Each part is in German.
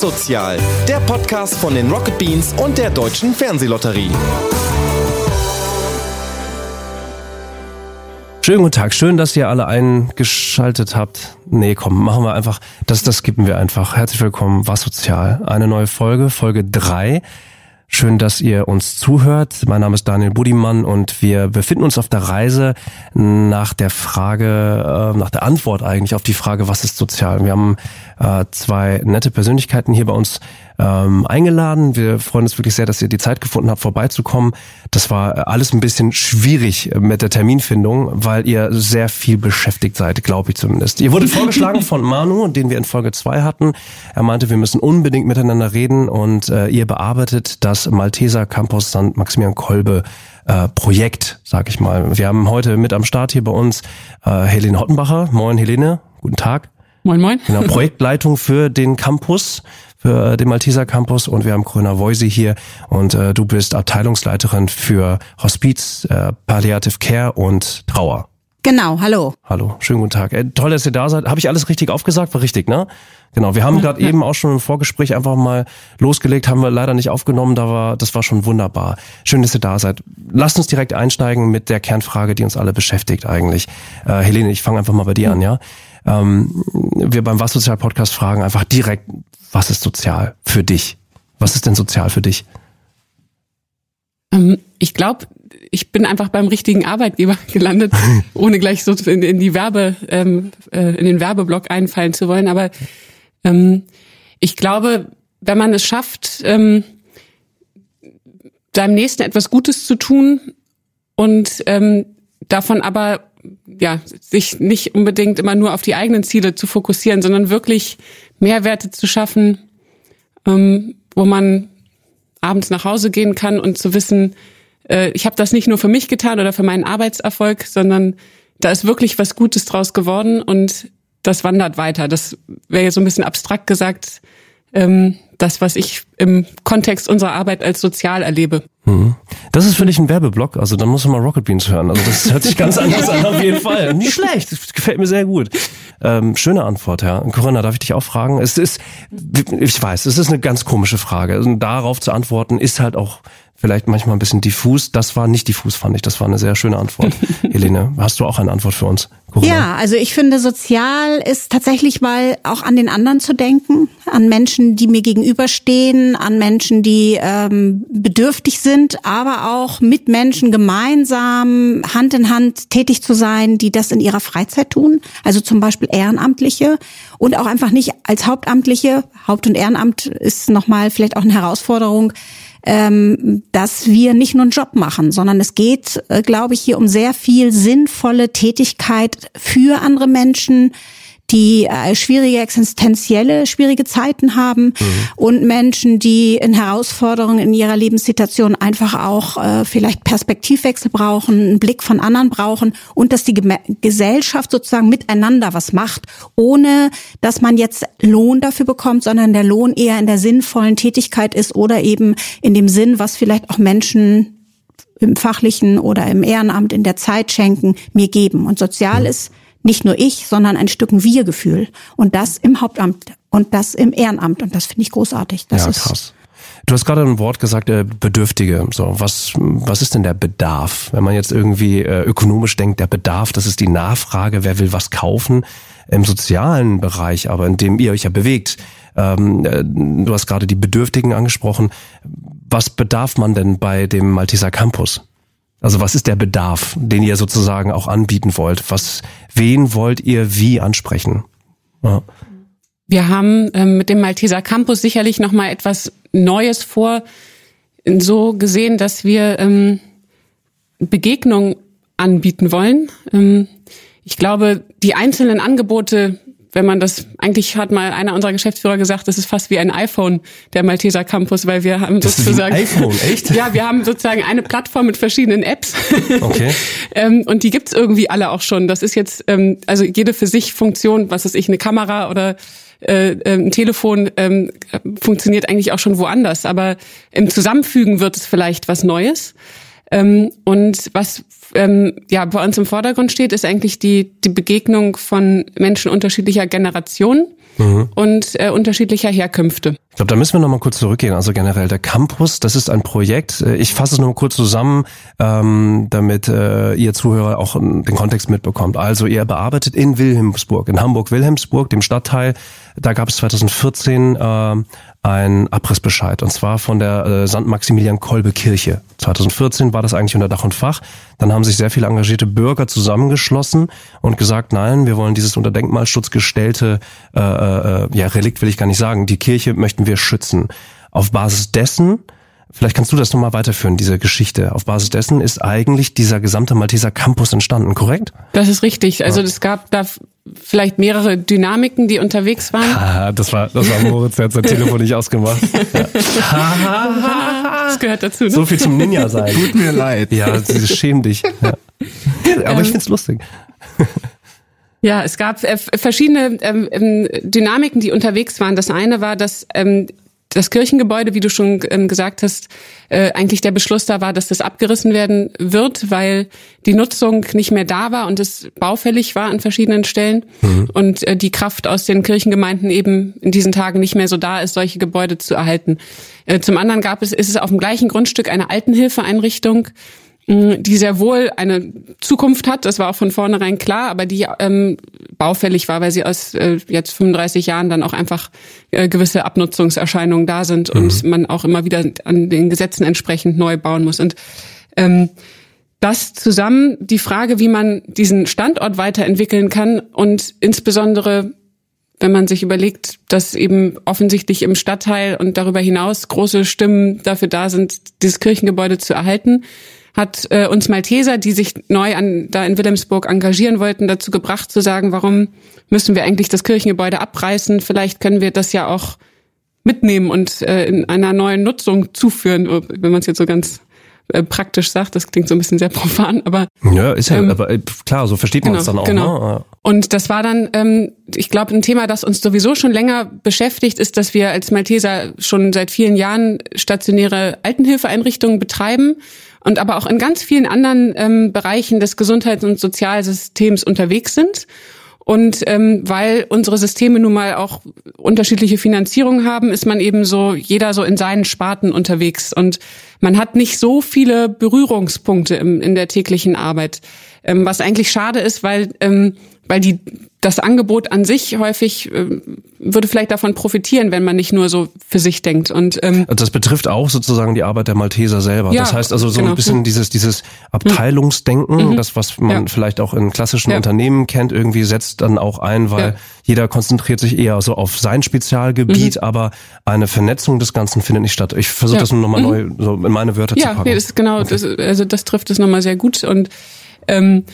Was Sozial, der Podcast von den Rocket Beans und der Deutschen Fernsehlotterie. Schönen guten Tag, schön, dass ihr alle eingeschaltet habt. Nee, komm, machen wir einfach, das, das skippen wir einfach. Herzlich willkommen, Was Sozial. Eine neue Folge, Folge drei. Schön, dass ihr uns zuhört. Mein Name ist Daniel Budimann und wir befinden uns auf der Reise nach der Frage, äh, nach der Antwort eigentlich auf die Frage, was ist sozial. Wir haben äh, zwei nette Persönlichkeiten hier bei uns ähm, eingeladen. Wir freuen uns wirklich sehr, dass ihr die Zeit gefunden habt, vorbeizukommen. Das war alles ein bisschen schwierig mit der Terminfindung, weil ihr sehr viel beschäftigt seid, glaube ich zumindest. Ihr wurdet vorgeschlagen von Manu, den wir in Folge zwei hatten. Er meinte, wir müssen unbedingt miteinander reden und äh, ihr bearbeitet das Malteser Campus St. Maximilian Kolbe äh, Projekt, sag ich mal. Wir haben heute mit am Start hier bei uns äh, Helene Hottenbacher. Moin Helene, guten Tag. Moin, moin. Genau, Projektleitung für den Campus, für den Malteser Campus und wir haben Grüner Voisi hier und äh, du bist Abteilungsleiterin für Hospiz, äh, Palliative Care und Trauer. Genau, hallo. Hallo, schönen guten Tag. Äh, toll, dass ihr da seid. Habe ich alles richtig aufgesagt? War richtig, ne? Genau, wir haben ja, gerade ja. eben auch schon im Vorgespräch einfach mal losgelegt, haben wir leider nicht aufgenommen, da war, das war schon wunderbar. Schön, dass ihr da seid. Lasst uns direkt einsteigen mit der Kernfrage, die uns alle beschäftigt eigentlich. Äh, Helene, ich fange einfach mal bei dir mhm. an, ja? Ähm, wir beim Was Sozial Podcast fragen einfach direkt, was ist sozial für dich? Was ist denn sozial für dich? Ähm, ich glaube, ich bin einfach beim richtigen Arbeitgeber gelandet, ohne gleich so in, in die Werbe, ähm, äh, in den Werbeblock einfallen zu wollen. Aber ähm, ich glaube, wenn man es schafft, ähm, deinem Nächsten etwas Gutes zu tun und ähm, davon aber ja, sich nicht unbedingt immer nur auf die eigenen Ziele zu fokussieren, sondern wirklich Mehrwerte zu schaffen, ähm, wo man abends nach Hause gehen kann und zu wissen, äh, ich habe das nicht nur für mich getan oder für meinen Arbeitserfolg, sondern da ist wirklich was Gutes draus geworden und das wandert weiter. Das wäre ja so ein bisschen abstrakt gesagt, ähm, das, was ich im Kontext unserer Arbeit als sozial erlebe. Mhm. Das ist für dich ein Werbeblock, also dann musst du mal Rocket Beans hören. Also das hört sich ganz anders an auf jeden Fall. Nicht schlecht, das gefällt mir sehr gut. Ähm, schöne Antwort, ja. Corinna, darf ich dich auch fragen? Es ist, ich weiß, es ist eine ganz komische Frage. Und darauf zu antworten ist halt auch vielleicht manchmal ein bisschen diffus. Das war nicht diffus, fand ich. Das war eine sehr schöne Antwort. Helene, hast du auch eine Antwort für uns? Corona? Ja, also ich finde, sozial ist tatsächlich mal auch an den anderen zu denken, an Menschen, die mir gegenüberstehen, an Menschen, die ähm, bedürftig sind, aber auch mit Menschen gemeinsam Hand in Hand tätig zu sein, die das in ihrer Freizeit tun. Also zum Beispiel Ehrenamtliche und auch einfach nicht als Hauptamtliche. Haupt- und Ehrenamt ist nochmal vielleicht auch eine Herausforderung ähm, dass wir nicht nur einen Job machen, sondern es geht, äh, glaube ich, hier um sehr viel sinnvolle Tätigkeit für andere Menschen, die äh, schwierige existenzielle, schwierige Zeiten haben mhm. und Menschen, die in Herausforderungen in ihrer Lebenssituation einfach auch äh, vielleicht Perspektivwechsel brauchen, einen Blick von anderen brauchen und dass die Gem Gesellschaft sozusagen miteinander was macht, ohne dass man jetzt Lohn dafür bekommt, sondern der Lohn eher in der sinnvollen Tätigkeit ist oder eben in dem Sinn, was vielleicht auch Menschen im fachlichen oder im Ehrenamt in der Zeit schenken, mir geben. Und sozial mhm. ist nicht nur ich, sondern ein Stück Wir-Gefühl. Und das im Hauptamt und das im Ehrenamt. Und das finde ich großartig. Das ja, krass. Du hast gerade ein Wort gesagt, äh, Bedürftige. So, was, was ist denn der Bedarf? Wenn man jetzt irgendwie äh, ökonomisch denkt, der Bedarf, das ist die Nachfrage, wer will was kaufen. Im sozialen Bereich, aber in dem ihr euch ja bewegt, ähm, äh, du hast gerade die Bedürftigen angesprochen. Was bedarf man denn bei dem Malteser Campus? Also was ist der Bedarf, den ihr sozusagen auch anbieten wollt? Was, wen wollt ihr wie ansprechen? Ja. Wir haben ähm, mit dem Malteser Campus sicherlich noch mal etwas Neues vor, so gesehen, dass wir ähm, Begegnung anbieten wollen. Ähm, ich glaube, die einzelnen Angebote wenn man das, eigentlich hat mal einer unserer Geschäftsführer gesagt, das ist fast wie ein iPhone, der Malteser Campus, weil wir haben das sozusagen. Ist ein iPhone, echt? Ja, wir haben sozusagen eine Plattform mit verschiedenen Apps. Okay. ähm, und die gibt's irgendwie alle auch schon. Das ist jetzt, ähm, also jede für sich Funktion, was ist ich, eine Kamera oder äh, äh, ein Telefon ähm, funktioniert eigentlich auch schon woanders. Aber im Zusammenfügen wird es vielleicht was Neues. Ähm, und was ähm, ja bei uns im Vordergrund steht, ist eigentlich die die Begegnung von Menschen unterschiedlicher Generationen mhm. und äh, unterschiedlicher Herkünfte. Ich glaube, da müssen wir noch mal kurz zurückgehen. Also generell der Campus, das ist ein Projekt. Äh, ich fasse es nur kurz zusammen, ähm, damit äh, ihr Zuhörer auch den Kontext mitbekommt. Also ihr bearbeitet in Wilhelmsburg, in Hamburg-Wilhelmsburg, dem Stadtteil. Da gab es 2014 äh, ein Abrissbescheid und zwar von der äh, St. Maximilian Kolbe Kirche. 2014 war das eigentlich unter Dach und Fach. Dann haben sich sehr viele engagierte Bürger zusammengeschlossen und gesagt, nein, wir wollen dieses unter Denkmalschutz gestellte äh, äh, ja Relikt will ich gar nicht sagen. Die Kirche möchten wir schützen. Auf Basis dessen Vielleicht kannst du das nochmal weiterführen, diese Geschichte. Auf Basis dessen ist eigentlich dieser gesamte Malteser Campus entstanden, korrekt? Das ist richtig. Also es gab da vielleicht mehrere Dynamiken, die unterwegs waren. Ah, das war, das war Moritz, der hat sein Telefon nicht ausgemacht. Ja. das gehört dazu. Ne? So viel zum Ninja sein. Tut mir leid. Ja, schäm dich. Ja. Aber ähm, ich find's lustig. Ja, es gab äh, verschiedene ähm, ähm, Dynamiken, die unterwegs waren. Das eine war, dass ähm, das Kirchengebäude, wie du schon ähm, gesagt hast, äh, eigentlich der Beschluss da war, dass das abgerissen werden wird, weil die Nutzung nicht mehr da war und es baufällig war an verschiedenen Stellen mhm. und äh, die Kraft aus den Kirchengemeinden eben in diesen Tagen nicht mehr so da ist, solche Gebäude zu erhalten. Äh, zum anderen gab es, ist es auf dem gleichen Grundstück eine Altenhilfeeinrichtung, die sehr wohl eine Zukunft hat. Das war auch von vornherein klar, aber die ähm, baufällig war, weil sie aus äh, jetzt 35 Jahren dann auch einfach äh, gewisse Abnutzungserscheinungen da sind mhm. und man auch immer wieder an den Gesetzen entsprechend neu bauen muss. Und ähm, das zusammen, die Frage, wie man diesen Standort weiterentwickeln kann und insbesondere wenn man sich überlegt, dass eben offensichtlich im Stadtteil und darüber hinaus große Stimmen dafür da sind, dieses Kirchengebäude zu erhalten, hat äh, uns Malteser, die sich neu an, da in Wilhelmsburg engagieren wollten, dazu gebracht zu sagen, warum müssen wir eigentlich das Kirchengebäude abreißen? Vielleicht können wir das ja auch mitnehmen und äh, in einer neuen Nutzung zuführen, wenn man es jetzt so ganz äh, praktisch sagt. Das klingt so ein bisschen sehr profan, aber ja, ist ja, ähm, aber äh, klar, so versteht man es genau, dann auch. Genau. Ne? Und das war dann, ähm, ich glaube, ein Thema, das uns sowieso schon länger beschäftigt, ist, dass wir als Malteser schon seit vielen Jahren stationäre Altenhilfeeinrichtungen betreiben und aber auch in ganz vielen anderen ähm, Bereichen des Gesundheits- und Sozialsystems unterwegs sind. Und ähm, weil unsere Systeme nun mal auch unterschiedliche Finanzierung haben, ist man eben so jeder so in seinen Sparten unterwegs und man hat nicht so viele Berührungspunkte im, in der täglichen Arbeit, ähm, was eigentlich schade ist, weil ähm, weil die das Angebot an sich häufig äh, würde vielleicht davon profitieren, wenn man nicht nur so für sich denkt. Und ähm, also das betrifft auch sozusagen die Arbeit der Malteser selber. Ja, das heißt also so genau. ein bisschen dieses dieses Abteilungsdenken, mhm. das was man ja. vielleicht auch in klassischen ja. Unternehmen kennt, irgendwie setzt dann auch ein, weil jeder konzentriert sich eher so auf sein Spezialgebiet, mhm. aber eine Vernetzung des Ganzen findet nicht statt. Ich versuche das nur nochmal mhm. neu so in meine Wörter zu packen. Ja, das ist genau, okay. das, also das trifft es nochmal sehr gut und ähm,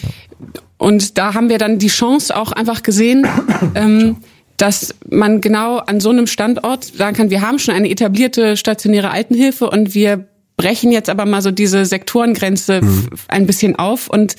und da haben wir dann die Chance auch einfach gesehen, ähm, dass man genau an so einem Standort sagen kann, wir haben schon eine etablierte stationäre Altenhilfe und wir brechen jetzt aber mal so diese Sektorengrenze mhm. ein bisschen auf und,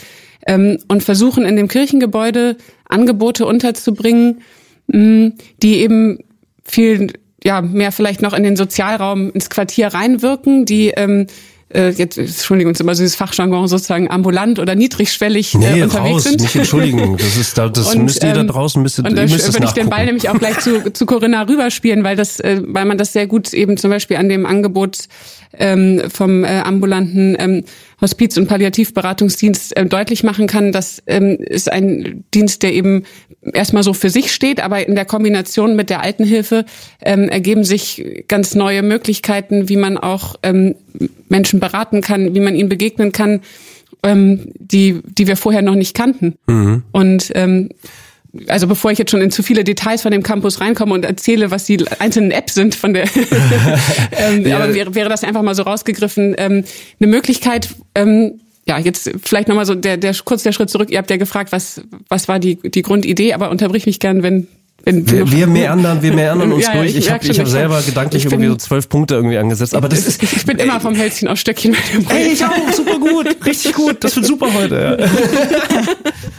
ähm, und versuchen in dem Kirchengebäude Angebote unterzubringen, mh, mm, die eben viel ja mehr vielleicht noch in den Sozialraum ins Quartier reinwirken, die ähm, äh, jetzt entschuldigen uns immer so dieses Fachjargon sozusagen ambulant oder niedrigschwellig äh, nee, unterwegs raus, sind. Nicht entschuldigen, das ist da, das und, müsst ihr da ähm, draußen müsst, und da würde ich den Ball nämlich auch gleich zu, zu Corinna rüberspielen, weil das, äh, weil man das sehr gut eben zum Beispiel an dem Angebot ähm, vom äh, ambulanten ähm, Hospiz- und Palliativberatungsdienst äh, deutlich machen kann. Das ähm, ist ein Dienst, der eben erstmal so für sich steht, aber in der Kombination mit der Altenhilfe ähm, ergeben sich ganz neue Möglichkeiten, wie man auch ähm, Menschen beraten kann, wie man ihnen begegnen kann, ähm, die, die wir vorher noch nicht kannten. Mhm. Und ähm, also bevor ich jetzt schon in zu viele Details von dem Campus reinkomme und erzähle, was die einzelnen Apps sind von der, ähm, ja. aber wäre, wäre das einfach mal so rausgegriffen, ähm, eine Möglichkeit, ähm, ja, jetzt vielleicht nochmal so der, der, kurz der Schritt zurück. Ihr habt ja gefragt, was, was war die, die Grundidee, aber unterbrich mich gern, wenn, wenn wir, wir meandern, wir meandern uns ja, durch. Ich, ich habe hab selber gedanklich bin, irgendwie so zwölf Punkte irgendwie angesetzt. Aber das ist, ich bin immer vom Hälschen auf Stöckchen mit dem Ey, ich auch, super gut, richtig gut. Das wird super heute.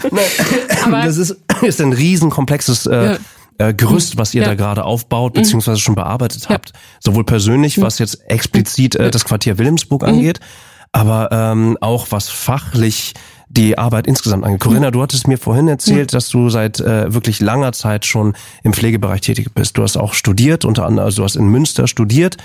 Ja. aber das ist, ist ein riesenkomplexes äh, ja. Äh, Gerüst, was ihr ja. da gerade aufbaut, mhm. beziehungsweise schon bearbeitet habt. Sowohl persönlich, was jetzt explizit äh, das Quartier Wilhelmsburg mhm. angeht, aber ähm, auch was fachlich die Arbeit insgesamt angeht. Corinna, du hattest mir vorhin erzählt, dass du seit äh, wirklich langer Zeit schon im Pflegebereich tätig bist. Du hast auch studiert, unter anderem, also du hast in Münster studiert,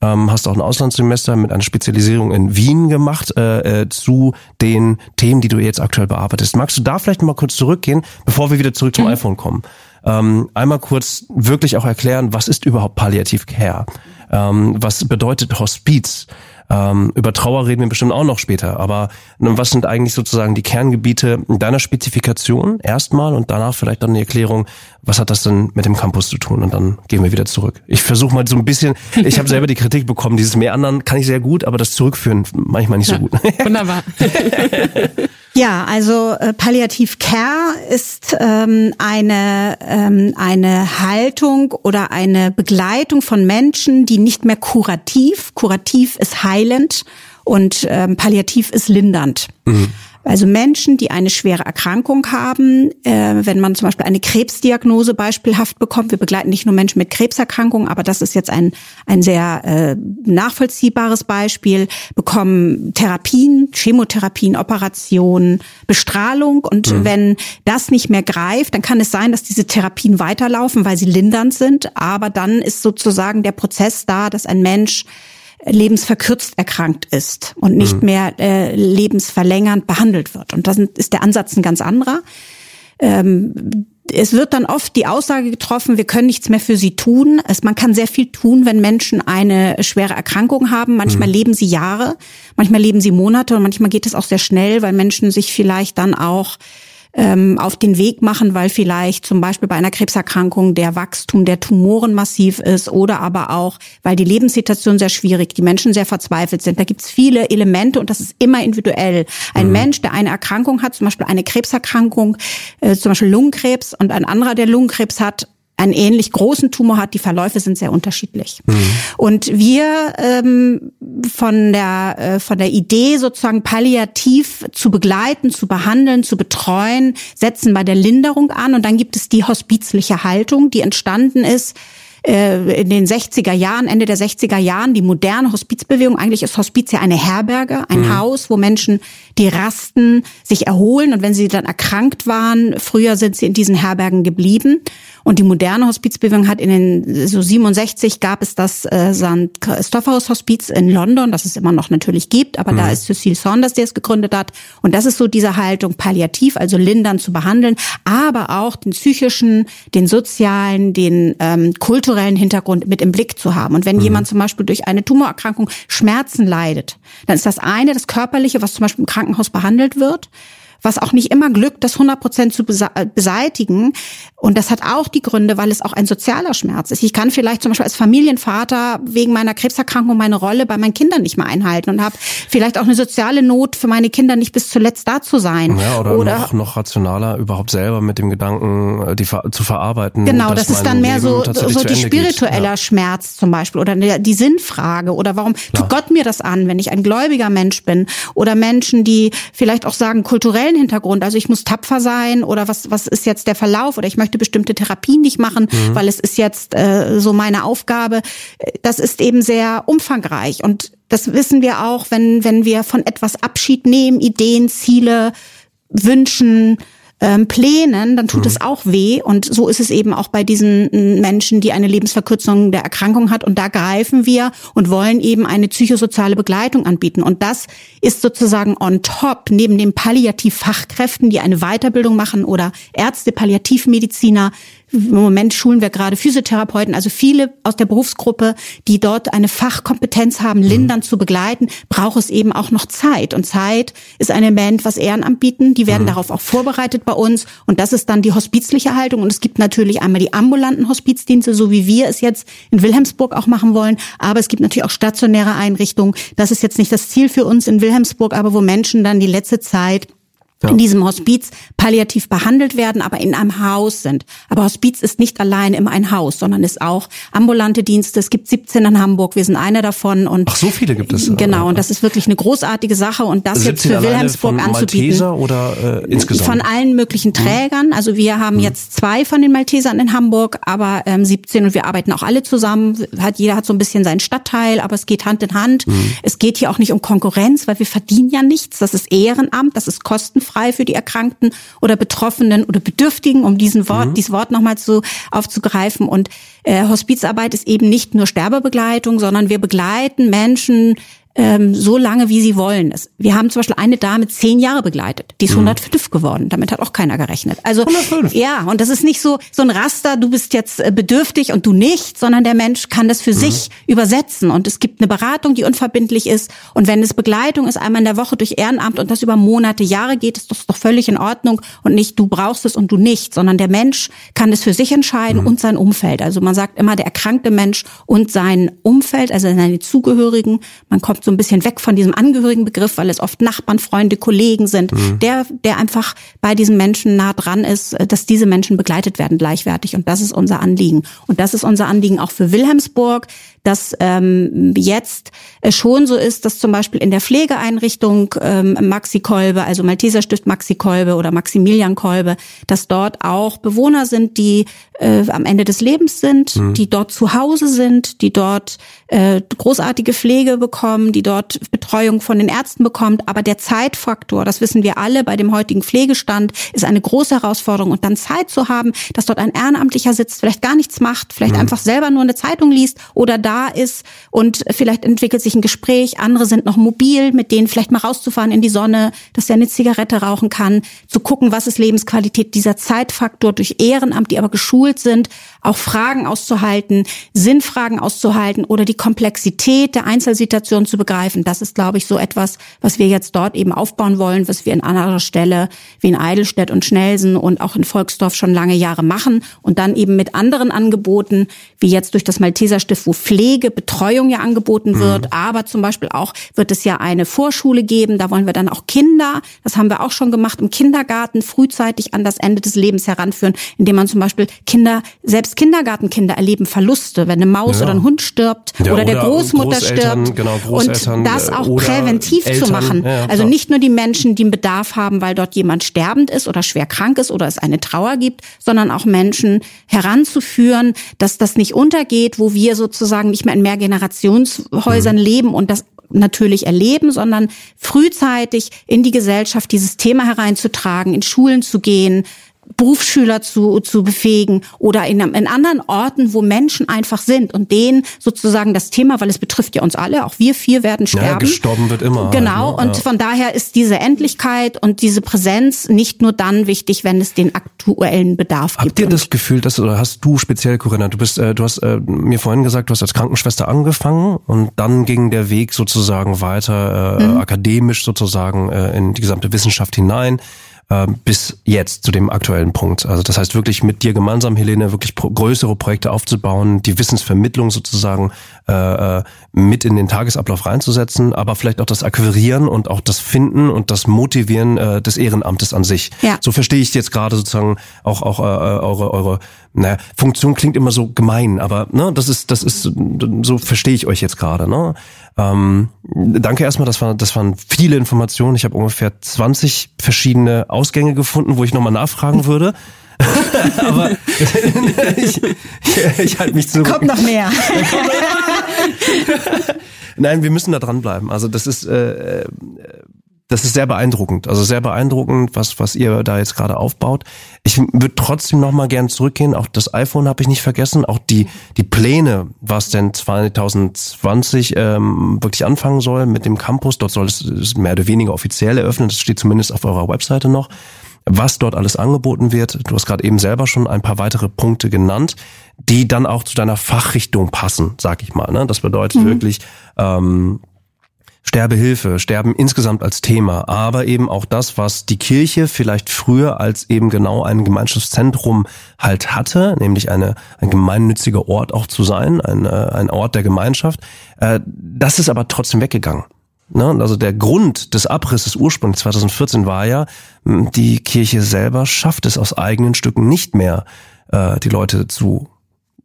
ähm, hast auch ein Auslandssemester mit einer Spezialisierung in Wien gemacht äh, äh, zu den Themen, die du jetzt aktuell bearbeitest. Magst du da vielleicht mal kurz zurückgehen, bevor wir wieder zurück zum mhm. iPhone kommen? Ähm, einmal kurz wirklich auch erklären, was ist überhaupt Palliative Care? Ähm, was bedeutet Hospiz? Ähm, über Trauer reden wir bestimmt auch noch später. Aber was sind eigentlich sozusagen die Kerngebiete deiner Spezifikation erstmal und danach vielleicht dann die Erklärung, was hat das denn mit dem Campus zu tun? Und dann gehen wir wieder zurück. Ich versuche mal so ein bisschen, ich habe selber die Kritik bekommen, dieses mehr anderen kann ich sehr gut, aber das Zurückführen manchmal nicht so gut. Wunderbar. Ja, also äh, Palliativ Care ist ähm, eine, ähm, eine Haltung oder eine Begleitung von Menschen, die nicht mehr kurativ, kurativ ist heilend und ähm, palliativ ist lindernd. Mhm. Also Menschen, die eine schwere Erkrankung haben, äh, wenn man zum Beispiel eine Krebsdiagnose beispielhaft bekommt, wir begleiten nicht nur Menschen mit Krebserkrankungen, aber das ist jetzt ein, ein sehr äh, nachvollziehbares Beispiel, bekommen Therapien, Chemotherapien, Operationen, Bestrahlung und mhm. wenn das nicht mehr greift, dann kann es sein, dass diese Therapien weiterlaufen, weil sie lindernd sind, aber dann ist sozusagen der Prozess da, dass ein Mensch lebensverkürzt erkrankt ist und nicht mhm. mehr äh, lebensverlängernd behandelt wird. Und das ist der Ansatz ein ganz anderer. Ähm, es wird dann oft die Aussage getroffen, wir können nichts mehr für sie tun. Es, man kann sehr viel tun, wenn Menschen eine schwere Erkrankung haben. Manchmal mhm. leben sie Jahre, manchmal leben sie Monate und manchmal geht es auch sehr schnell, weil Menschen sich vielleicht dann auch ähm, auf den Weg machen, weil vielleicht zum Beispiel bei einer Krebserkrankung der Wachstum der Tumoren massiv ist oder aber auch, weil die Lebenssituation sehr schwierig, die Menschen sehr verzweifelt sind. Da gibt's viele Elemente und das ist immer individuell. Ein mhm. Mensch, der eine Erkrankung hat, zum Beispiel eine Krebserkrankung, äh, zum Beispiel Lungenkrebs und ein anderer, der Lungenkrebs hat, einen ähnlich großen Tumor hat, die Verläufe sind sehr unterschiedlich. Mhm. Und wir ähm, von der äh, von der Idee sozusagen palliativ zu begleiten, zu behandeln, zu betreuen, setzen bei der Linderung an und dann gibt es die hospizliche Haltung, die entstanden ist äh, in den 60er Jahren, Ende der 60er Jahren, die moderne Hospizbewegung. Eigentlich ist Hospiz ja eine Herberge, ein mhm. Haus, wo Menschen die rasten, sich erholen und wenn sie dann erkrankt waren, früher sind sie in diesen Herbergen geblieben. Und die moderne Hospizbewegung hat in den so 67 gab es das äh, St. Christophorus Hospiz in London, das es immer noch natürlich gibt, aber mhm. da ist Cecile Saunders, der es gegründet hat. Und das ist so diese Haltung, palliativ, also lindern zu behandeln, aber auch den psychischen, den sozialen, den ähm, kulturellen Hintergrund mit im Blick zu haben. Und wenn mhm. jemand zum Beispiel durch eine Tumorerkrankung Schmerzen leidet, dann ist das eine das Körperliche, was zum Beispiel im Krankenhaus behandelt wird was auch nicht immer glückt, das 100 Prozent zu äh, beseitigen. Und das hat auch die Gründe, weil es auch ein sozialer Schmerz ist. Ich kann vielleicht zum Beispiel als Familienvater wegen meiner Krebserkrankung meine Rolle bei meinen Kindern nicht mehr einhalten und habe vielleicht auch eine soziale Not für meine Kinder nicht bis zuletzt da zu sein. Ja, oder, oder noch, noch rationaler überhaupt selber mit dem Gedanken, äh, die zu verarbeiten. Genau, das ist dann mehr so, so die spiritueller ja. Schmerz zum Beispiel oder die Sinnfrage oder warum Klar. tut Gott mir das an, wenn ich ein gläubiger Mensch bin oder Menschen, die vielleicht auch sagen, kulturell kulturellen Hintergrund. Also ich muss tapfer sein oder was, was ist jetzt der Verlauf oder ich möchte bestimmte Therapien nicht machen, mhm. weil es ist jetzt äh, so meine Aufgabe. Das ist eben sehr umfangreich und das wissen wir auch, wenn, wenn wir von etwas Abschied nehmen, Ideen, Ziele, Wünschen, ähm, Plänen, dann tut mhm. es auch weh. Und so ist es eben auch bei diesen Menschen, die eine Lebensverkürzung der Erkrankung hat. Und da greifen wir und wollen eben eine psychosoziale Begleitung anbieten. Und das ist sozusagen on top, neben den Palliativfachkräften, die eine Weiterbildung machen oder Ärzte, Palliativmediziner, im Moment schulen wir gerade Physiotherapeuten, also viele aus der Berufsgruppe, die dort eine Fachkompetenz haben, mhm. Lindern mhm. zu begleiten, braucht es eben auch noch Zeit. Und Zeit ist ein Element, was Ehrenamt bieten. Die werden mhm. darauf auch vorbereitet bei uns. Und das ist dann die hospizliche Haltung. Und es gibt natürlich einmal die ambulanten Hospizdienste, so wie wir es jetzt in Wilhelmsburg auch machen wollen. Aber es gibt natürlich auch stationäre Einrichtungen. Das ist jetzt nicht das Ziel für uns in Wilhelmsburg, aber wo Menschen dann die letzte Zeit ja. in diesem Hospiz palliativ behandelt werden, aber in einem Haus sind. Aber Hospiz ist nicht allein immer ein Haus, sondern ist auch ambulante Dienste. Es gibt 17 in Hamburg, wir sind einer davon. Und Ach, so viele gibt es. Genau, und das ist wirklich eine großartige Sache. Und das jetzt für Wilhelmsburg anzubieten. Malteser oder äh, insgesamt? Von allen möglichen mhm. Trägern. Also wir haben mhm. jetzt zwei von den Maltesern in Hamburg, aber ähm, 17 und wir arbeiten auch alle zusammen. Hat, jeder hat so ein bisschen seinen Stadtteil, aber es geht Hand in Hand. Mhm. Es geht hier auch nicht um Konkurrenz, weil wir verdienen ja nichts. Das ist Ehrenamt, das ist kostenfrei für die Erkrankten oder Betroffenen oder Bedürftigen, um diesen Wort, mhm. dieses Wort nochmal zu, aufzugreifen. Und äh, Hospizarbeit ist eben nicht nur Sterbebegleitung, sondern wir begleiten Menschen ähm, so lange, wie sie wollen. Wir haben zum Beispiel eine Dame zehn Jahre begleitet. Die ist 105 mhm. geworden. Damit hat auch keiner gerechnet. Also 105. ja, und das ist nicht so so ein Raster. Du bist jetzt äh, bedürftig und du nicht, sondern der Mensch kann das für mhm. sich übersetzen. Und es gibt eine Beratung, die unverbindlich ist. Und wenn es Begleitung ist, einmal in der Woche durch Ehrenamt und das über Monate, Jahre geht, ist das doch völlig in Ordnung. Und nicht du brauchst es und du nicht, sondern der Mensch kann es für sich entscheiden mhm. und sein Umfeld. Also man sagt immer der erkrankte Mensch und sein Umfeld, also seine Zugehörigen. Man kommt so ein bisschen weg von diesem Angehörigenbegriff, weil es oft Nachbarn, Freunde, Kollegen sind, mhm. der, der einfach bei diesen Menschen nah dran ist, äh, dass diese Menschen begleitet werden gleichwertig. Und das ist unser Anliegen. Und das ist unser Anliegen auch für Wilhelmsburg, dass ähm, jetzt es schon so ist, dass zum Beispiel in der Pflegeeinrichtung ähm, Maxi Kolbe, also Malteser Stift Maxi Kolbe oder Maximilian Kolbe, dass dort auch Bewohner sind, die äh, am Ende des Lebens sind, mhm. die dort zu Hause sind, die dort äh, großartige Pflege bekommen, die dort Betreuung von den Ärzten bekommt. Aber der Zeitfaktor, das wissen wir alle bei dem heutigen Pflegestand, ist eine große Herausforderung. Und dann Zeit zu haben, dass dort ein Ehrenamtlicher sitzt, vielleicht gar nichts macht, vielleicht mhm. einfach selber nur eine Zeitung liest oder da da ist und vielleicht entwickelt sich ein Gespräch. Andere sind noch mobil, mit denen vielleicht mal rauszufahren in die Sonne, dass er eine Zigarette rauchen kann, zu gucken, was ist Lebensqualität, dieser Zeitfaktor durch Ehrenamt, die aber geschult sind, auch Fragen auszuhalten, Sinnfragen auszuhalten oder die Komplexität der Einzelsituation zu begreifen. Das ist, glaube ich, so etwas, was wir jetzt dort eben aufbauen wollen, was wir in anderer Stelle wie in Eidelstedt und Schnelsen und auch in Volksdorf schon lange Jahre machen und dann eben mit anderen Angeboten, wie jetzt durch das Malteser Stift, wo Pflege Pflege, Betreuung ja angeboten wird, mhm. aber zum Beispiel auch wird es ja eine Vorschule geben, da wollen wir dann auch Kinder, das haben wir auch schon gemacht, im Kindergarten frühzeitig an das Ende des Lebens heranführen, indem man zum Beispiel Kinder, selbst Kindergartenkinder erleben Verluste, wenn eine Maus ja. oder ein Hund stirbt ja, oder, oder, der Großmutter stirbt genau, und das auch präventiv Eltern, zu machen. Ja, also nicht nur die Menschen, die einen Bedarf haben, weil dort jemand sterbend ist oder schwer krank ist oder es eine Trauer gibt, sondern auch Menschen heranzuführen, dass das nicht untergeht, wo wir sozusagen nicht mehr in Mehrgenerationshäusern mhm. leben und das natürlich erleben, sondern frühzeitig in die Gesellschaft dieses Thema hereinzutragen, in Schulen zu gehen, Berufsschüler zu, zu befähigen oder in, in anderen Orten, wo Menschen einfach sind und denen sozusagen das Thema, weil es betrifft ja uns alle, auch wir vier werden sterben. Ja, gestorben wird immer. Genau, halt, ne? und von daher ist diese Endlichkeit und diese Präsenz nicht nur dann wichtig, wenn es den aktuellen Bedarf Habt gibt. Habt ihr das Gefühl, dass oder hast du speziell, Corinna, du bist, äh, du hast äh, mir vorhin gesagt, du hast als Krankenschwester angefangen und dann ging der Weg sozusagen weiter äh, mhm. akademisch sozusagen äh, in die gesamte Wissenschaft hinein. Ähm, bis jetzt zu dem aktuellen Punkt. Also das heißt wirklich mit dir gemeinsam, Helene, wirklich pro größere Projekte aufzubauen, die Wissensvermittlung sozusagen äh, äh, mit in den Tagesablauf reinzusetzen, aber vielleicht auch das Akquirieren und auch das Finden und das Motivieren äh, des Ehrenamtes an sich. Ja. So verstehe ich jetzt gerade sozusagen auch auch äh, eure eure naja, Funktion klingt immer so gemein, aber ne, das ist das ist so verstehe ich euch jetzt gerade. Ne? Ähm, danke erstmal, das, war, das waren viele Informationen. Ich habe ungefähr 20 verschiedene Ausgänge gefunden, wo ich nochmal nachfragen würde. Aber ich, ich, ich halte mich zurück. Kommt noch mehr. Nein, wir müssen da dranbleiben. Also das ist äh, äh das ist sehr beeindruckend. Also sehr beeindruckend, was, was ihr da jetzt gerade aufbaut. Ich würde trotzdem noch mal gern zurückgehen. Auch das iPhone habe ich nicht vergessen. Auch die, die Pläne, was denn 2020 ähm, wirklich anfangen soll mit dem Campus. Dort soll es mehr oder weniger offiziell eröffnen. Das steht zumindest auf eurer Webseite noch. Was dort alles angeboten wird. Du hast gerade eben selber schon ein paar weitere Punkte genannt, die dann auch zu deiner Fachrichtung passen, sag ich mal. Ne? Das bedeutet mhm. wirklich ähm, Sterbehilfe, Sterben insgesamt als Thema, aber eben auch das, was die Kirche vielleicht früher als eben genau ein Gemeinschaftszentrum halt hatte, nämlich eine, ein gemeinnütziger Ort auch zu sein, ein, äh, ein Ort der Gemeinschaft. Äh, das ist aber trotzdem weggegangen. Ne? Also der Grund des Abrisses ursprünglich 2014 war ja, die Kirche selber schafft es aus eigenen Stücken nicht mehr, äh, die Leute zu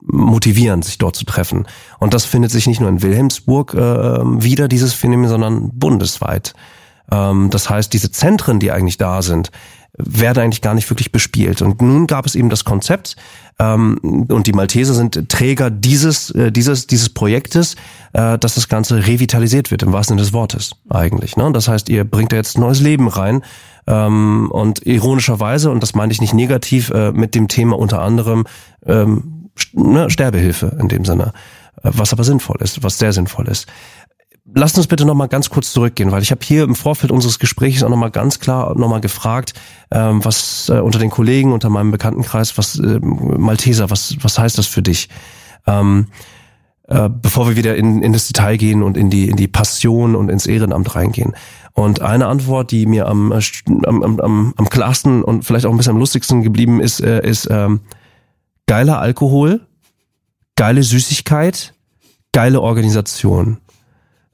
motivieren, sich dort zu treffen. Und das findet sich nicht nur in Wilhelmsburg äh, wieder, dieses Phänomen, sondern bundesweit. Ähm, das heißt, diese Zentren, die eigentlich da sind, werden eigentlich gar nicht wirklich bespielt. Und nun gab es eben das Konzept, ähm, und die Malteser sind Träger dieses, äh, dieses, dieses Projektes, äh, dass das Ganze revitalisiert wird, im wahrsten Sinne des Wortes eigentlich. Ne? Das heißt, ihr bringt da jetzt neues Leben rein. Ähm, und ironischerweise, und das meine ich nicht negativ, äh, mit dem Thema unter anderem ähm, ne, Sterbehilfe in dem Sinne, äh, was aber sinnvoll ist, was sehr sinnvoll ist. Lasst uns bitte noch mal ganz kurz zurückgehen, weil ich habe hier im Vorfeld unseres Gesprächs auch noch mal ganz klar noch mal gefragt, ähm, was äh, unter den Kollegen, unter meinem Bekanntenkreis, was äh, Malteser, was was heißt das für dich? Ähm, äh, bevor wir wieder in, in das Detail gehen und in die in die Passion und ins Ehrenamt reingehen. Und eine Antwort, die mir am äh, am, am, am klarsten und vielleicht auch ein bisschen am lustigsten geblieben ist, äh, ist ähm, geiler Alkohol, geile Süßigkeit, geile Organisation.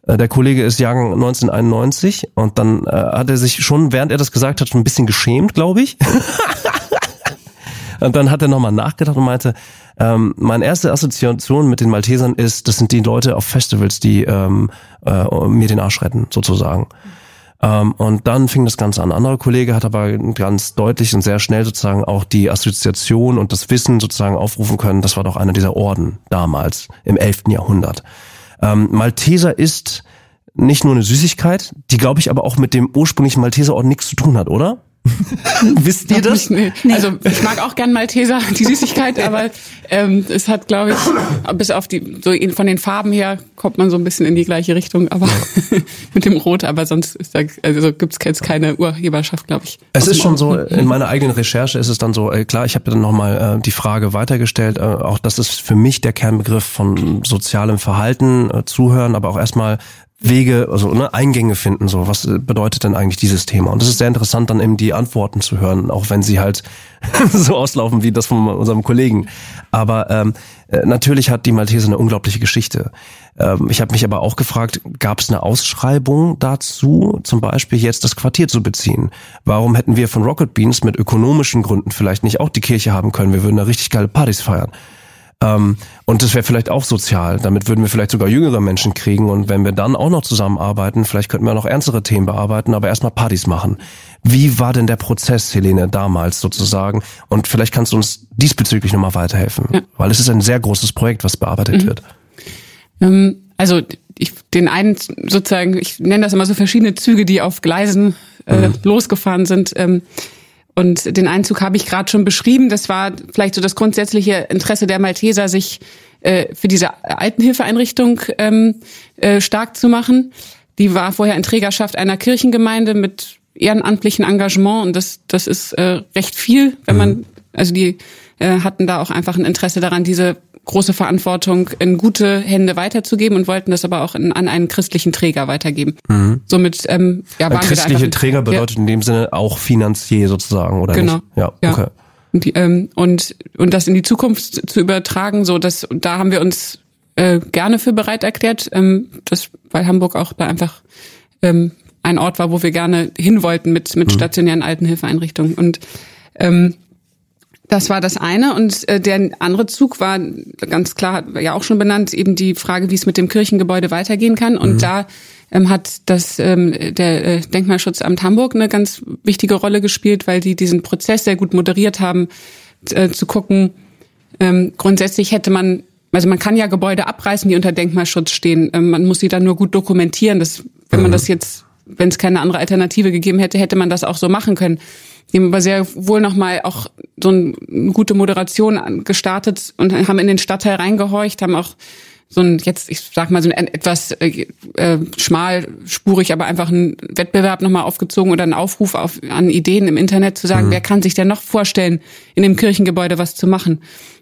Äh, der Kollege ist Jahrgang 1991 und dann äh, hat er sich schon, während er das gesagt hat, schon ein bisschen geschämt, glaube ich. und dann hat er nochmal nachgedacht und meinte, ähm, meine erste Assoziation mit den Maltesern ist, das sind die Leute auf Festivals, die ähm, äh, mir den Arsch retten, sozusagen. Ähm, und dann fing das Ganze an. Ein anderer Kollege hat aber ganz deutlich und sehr schnell sozusagen auch die Assoziation und das Wissen sozusagen aufrufen können. Das war doch einer dieser Orden damals im 11. Jahrhundert. Ähm, Malteser ist nicht nur eine Süßigkeit, die glaube ich aber auch mit dem ursprünglichen Malteserorden nichts zu tun hat, oder? Wisst ihr das? Nicht, nee. Also ich mag auch gern Malteser, die Süßigkeit, aber ähm, es hat, glaube ich, bis auf die, so von den Farben her kommt man so ein bisschen in die gleiche Richtung, aber mit dem Rot, aber sonst ist da, also gibt's jetzt keine Urheberschaft, glaube ich. Es ist schon so, in meiner eigenen Recherche ist es dann so, äh, klar, ich habe dann nochmal äh, die Frage weitergestellt, äh, auch das ist für mich der Kernbegriff von sozialem Verhalten, äh, Zuhören, aber auch erstmal Wege, also ne, Eingänge finden, so was bedeutet denn eigentlich dieses Thema? Und es ist sehr interessant, dann eben die Antworten zu hören, auch wenn sie halt so auslaufen wie das von unserem Kollegen. Aber ähm, äh, natürlich hat die Malteser eine unglaubliche Geschichte. Ähm, ich habe mich aber auch gefragt, gab es eine Ausschreibung dazu, zum Beispiel jetzt das Quartier zu beziehen? Warum hätten wir von Rocket Beans mit ökonomischen Gründen vielleicht nicht auch die Kirche haben können? Wir würden da richtig geile Partys feiern. Ähm, und das wäre vielleicht auch sozial. Damit würden wir vielleicht sogar jüngere Menschen kriegen. Und wenn wir dann auch noch zusammenarbeiten, vielleicht könnten wir noch ernstere Themen bearbeiten, aber erstmal Partys machen. Wie war denn der Prozess, Helene, damals sozusagen? Und vielleicht kannst du uns diesbezüglich nochmal weiterhelfen. Ja. Weil es ist ein sehr großes Projekt, was bearbeitet mhm. wird. Ähm, also ich, den einen sozusagen, ich nenne das immer so verschiedene Züge, die auf Gleisen äh, mhm. losgefahren sind. Ähm, und den Einzug habe ich gerade schon beschrieben. Das war vielleicht so das grundsätzliche Interesse der Malteser, sich äh, für diese Altenhilfeeinrichtung ähm, äh, stark zu machen. Die war vorher in Trägerschaft einer Kirchengemeinde mit ehrenamtlichen Engagement und das, das ist äh, recht viel, wenn man, mhm. also die äh, hatten da auch einfach ein Interesse daran, diese große Verantwortung in gute Hände weiterzugeben und wollten das aber auch in, an einen christlichen Träger weitergeben. Mhm. Somit ähm, ja, waren Christliche Träger bedeutet ja. in dem Sinne auch Finanzier sozusagen, oder genau. nicht? Ja, ja. okay. Und, ähm, und, und das in die Zukunft zu übertragen, so dass da haben wir uns äh, gerne für bereit erklärt, ähm, das, weil Hamburg auch da einfach ähm, ein Ort war, wo wir gerne hin wollten mit, mit mhm. stationären Altenhilfeeinrichtungen. Und ähm, das war das eine. Und äh, der andere Zug war ganz klar, ja auch schon benannt, eben die Frage, wie es mit dem Kirchengebäude weitergehen kann. Und mhm. da ähm, hat das ähm, der äh, Denkmalschutzamt Hamburg eine ganz wichtige Rolle gespielt, weil die diesen Prozess sehr gut moderiert haben, äh, zu gucken. Ähm, grundsätzlich hätte man, also man kann ja Gebäude abreißen, die unter Denkmalschutz stehen. Ähm, man muss sie dann nur gut dokumentieren. Das, wenn man mhm. das jetzt, wenn es keine andere Alternative gegeben hätte, hätte man das auch so machen können. Die haben aber sehr wohl nochmal auch so eine gute Moderation gestartet und haben in den Stadtteil reingehorcht, haben auch so ein jetzt ich sag mal so ein etwas äh, äh, schmalspurig, aber einfach einen Wettbewerb nochmal aufgezogen oder einen Aufruf auf, an Ideen im Internet zu sagen, mhm. wer kann sich denn noch vorstellen, in dem Kirchengebäude was zu machen?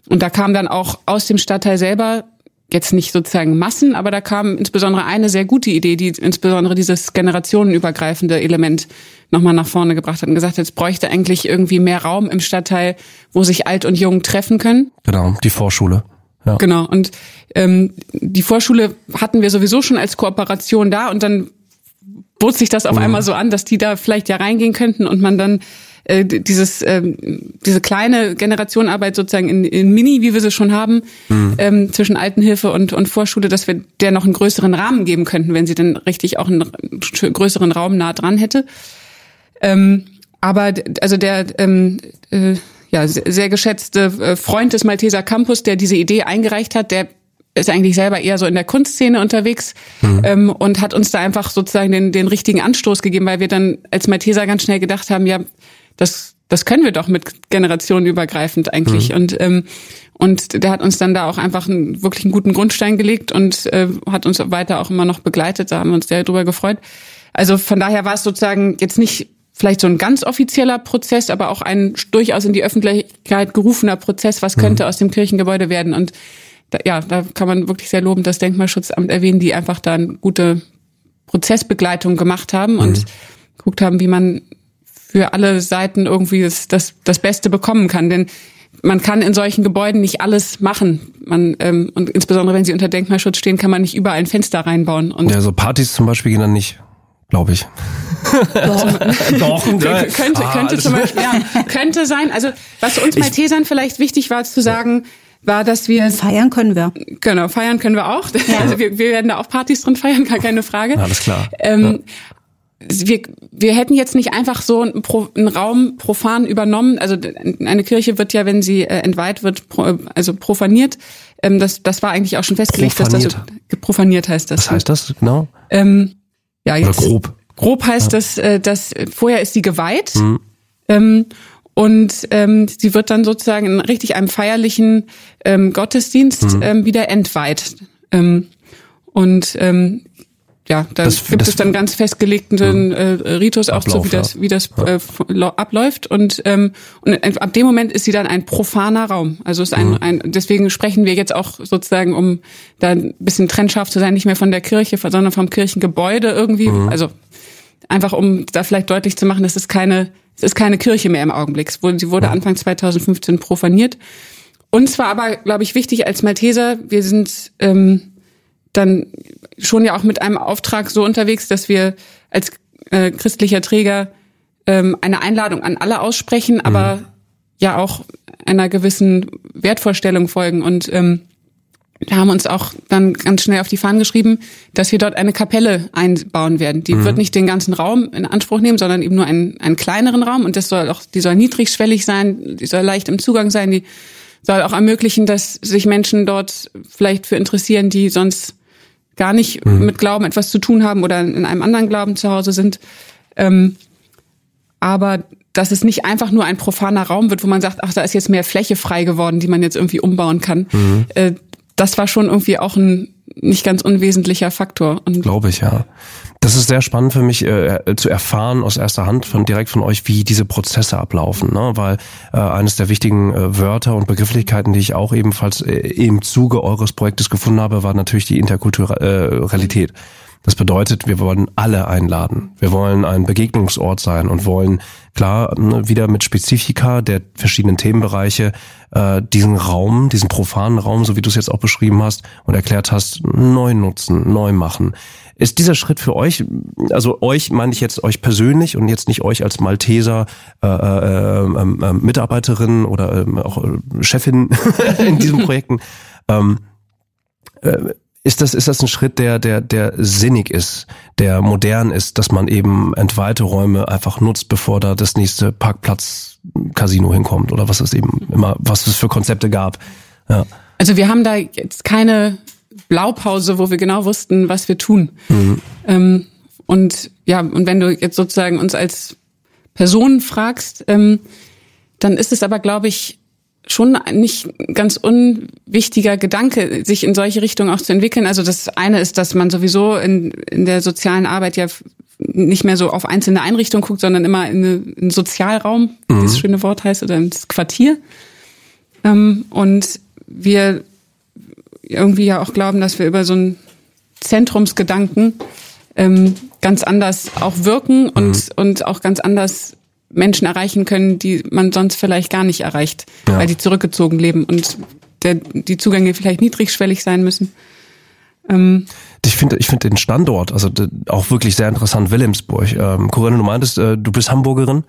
Und da kam dann auch aus dem Stadtteil selber jetzt nicht sozusagen Massen, aber da kam insbesondere eine sehr gute Idee, die insbesondere dieses generationenübergreifende Element nochmal nach vorne gebracht hat und gesagt hat, es bräuchte eigentlich irgendwie mehr Raum im Stadtteil, wo sich alt und jung treffen können. Genau, die Vorschule. Ja. Genau. Und ähm, die Vorschule hatten wir sowieso schon als Kooperation da und dann bot sich das auf mhm. einmal so an, dass die da vielleicht ja reingehen könnten und man dann äh, dieses äh, diese kleine Generationenarbeit sozusagen in, in Mini, wie wir sie schon haben, mhm. ähm, zwischen Altenhilfe und und Vorschule, dass wir der noch einen größeren Rahmen geben könnten, wenn sie dann richtig auch einen größeren Raum nah dran hätte. Ähm, aber also der ähm, äh, ja sehr geschätzte äh, Freund des Malteser Campus, der diese Idee eingereicht hat, der ist eigentlich selber eher so in der Kunstszene unterwegs mhm. ähm, und hat uns da einfach sozusagen den, den richtigen Anstoß gegeben, weil wir dann als Malteser ganz schnell gedacht haben, ja, das, das können wir doch mit generationenübergreifend eigentlich. Mhm. Und, ähm, und der hat uns dann da auch einfach einen, wirklich einen guten Grundstein gelegt und äh, hat uns weiter auch immer noch begleitet. Da haben wir uns sehr drüber gefreut. Also von daher war es sozusagen jetzt nicht vielleicht so ein ganz offizieller Prozess, aber auch ein durchaus in die Öffentlichkeit gerufener Prozess, was könnte mhm. aus dem Kirchengebäude werden. Und da, ja, da kann man wirklich sehr lobend das Denkmalschutzamt erwähnen, die einfach da eine gute Prozessbegleitung gemacht haben und mhm. geguckt haben, wie man für alle Seiten irgendwie das, das, das Beste bekommen kann. Denn man kann in solchen Gebäuden nicht alles machen. Man, ähm, und insbesondere wenn sie unter Denkmalschutz stehen, kann man nicht überall ein Fenster reinbauen. Und ja, so Partys zum Beispiel gehen dann nicht, glaube ich. Doch, Doch könnte, könnte, ah, könnte zum Beispiel, ja, könnte sein. Also was uns bei Tesern vielleicht wichtig war zu sagen, war, dass wir feiern können wir. Genau, feiern können wir auch. Ja. Also wir, wir werden da auch Partys drin feiern, gar keine Frage. Alles klar. Ähm, ja wir, wir hätten jetzt nicht einfach so einen, Pro, einen Raum profan übernommen. Also eine Kirche wird ja, wenn sie äh, entweiht wird, pro, also profaniert. Ähm, das, das war eigentlich auch schon festgelegt, profaniert. dass das so, profaniert heißt das. Was heißt das genau? Ähm, ja, jetzt, Oder grob. Grob heißt ja. das, äh, dass vorher ist sie geweiht. Mhm. Ähm, und ähm, sie wird dann sozusagen in richtig einem feierlichen ähm, Gottesdienst mhm. ähm, wieder entweiht. Ähm, und ähm, ja, da das, gibt das, es dann ganz festgelegten mhm. äh, Ritus auch Ablauf, so, wie das, wie das ja. äh, abläuft. Und, ähm, und ab dem Moment ist sie dann ein profaner Raum. Also ist ein, mhm. ein, deswegen sprechen wir jetzt auch sozusagen, um da ein bisschen trennscharf zu sein, nicht mehr von der Kirche, sondern vom Kirchengebäude irgendwie. Mhm. Also einfach um da vielleicht deutlich zu machen, dass es keine es ist keine Kirche mehr im Augenblick. Sie wurde Anfang 2015 profaniert. Uns war aber, glaube ich, wichtig als Malteser, wir sind ähm, dann schon ja auch mit einem Auftrag so unterwegs, dass wir als äh, christlicher Träger ähm, eine Einladung an alle aussprechen, aber mhm. ja auch einer gewissen Wertvorstellung folgen. Und ähm, wir haben uns auch dann ganz schnell auf die Fahnen geschrieben, dass wir dort eine Kapelle einbauen werden. Die mhm. wird nicht den ganzen Raum in Anspruch nehmen, sondern eben nur einen, einen kleineren Raum. Und das soll auch, die soll niedrigschwellig sein, die soll leicht im Zugang sein, die soll auch ermöglichen, dass sich Menschen dort vielleicht für interessieren, die sonst gar nicht mhm. mit Glauben etwas zu tun haben oder in einem anderen Glauben zu Hause sind. Ähm, aber dass es nicht einfach nur ein profaner Raum wird, wo man sagt, ach, da ist jetzt mehr Fläche frei geworden, die man jetzt irgendwie umbauen kann. Mhm. Äh, das war schon irgendwie auch ein nicht ganz unwesentlicher Faktor. Glaube ich, ja. Das ist sehr spannend für mich äh, zu erfahren aus erster Hand von direkt von euch, wie diese Prozesse ablaufen, ne? weil äh, eines der wichtigen äh, Wörter und Begrifflichkeiten, die ich auch ebenfalls äh, im Zuge eures Projektes gefunden habe, war natürlich die Interkulturalität. Äh, das bedeutet, wir wollen alle einladen. Wir wollen ein Begegnungsort sein und wollen klar ne, wieder mit Spezifika der verschiedenen Themenbereiche äh, diesen Raum, diesen profanen Raum, so wie du es jetzt auch beschrieben hast und erklärt hast, neu nutzen, neu machen. Ist dieser Schritt für euch, also euch meine ich jetzt euch persönlich und jetzt nicht euch als Malteser äh, äh, äh, Mitarbeiterin oder äh, auch Chefin in diesen Projekten, ähm, äh, ist das, ist das ein Schritt, der, der, der sinnig ist, der modern ist, dass man eben entweihte Räume einfach nutzt, bevor da das nächste Parkplatz-Casino hinkommt oder was es eben immer, was es für Konzepte gab. Ja. Also wir haben da jetzt keine Blaupause, wo wir genau wussten, was wir tun. Mhm. Ähm, und ja, und wenn du jetzt sozusagen uns als Person fragst, ähm, dann ist es aber, glaube ich, schon nicht ganz unwichtiger Gedanke, sich in solche Richtungen auch zu entwickeln. Also das eine ist, dass man sowieso in, in der sozialen Arbeit ja nicht mehr so auf einzelne Einrichtungen guckt, sondern immer in, eine, in einen Sozialraum, mhm. wie das schöne Wort heißt, oder ins Quartier. Ähm, und wir irgendwie ja auch glauben, dass wir über so einen Zentrumsgedanken ähm, ganz anders auch wirken und, mhm. und auch ganz anders Menschen erreichen können, die man sonst vielleicht gar nicht erreicht, ja. weil die zurückgezogen leben und der, die Zugänge vielleicht niedrigschwellig sein müssen. Ähm, ich finde ich finde den Standort, also auch wirklich sehr interessant, Wilhelmsburg. Ähm, Corinne, du meintest, äh, du bist Hamburgerin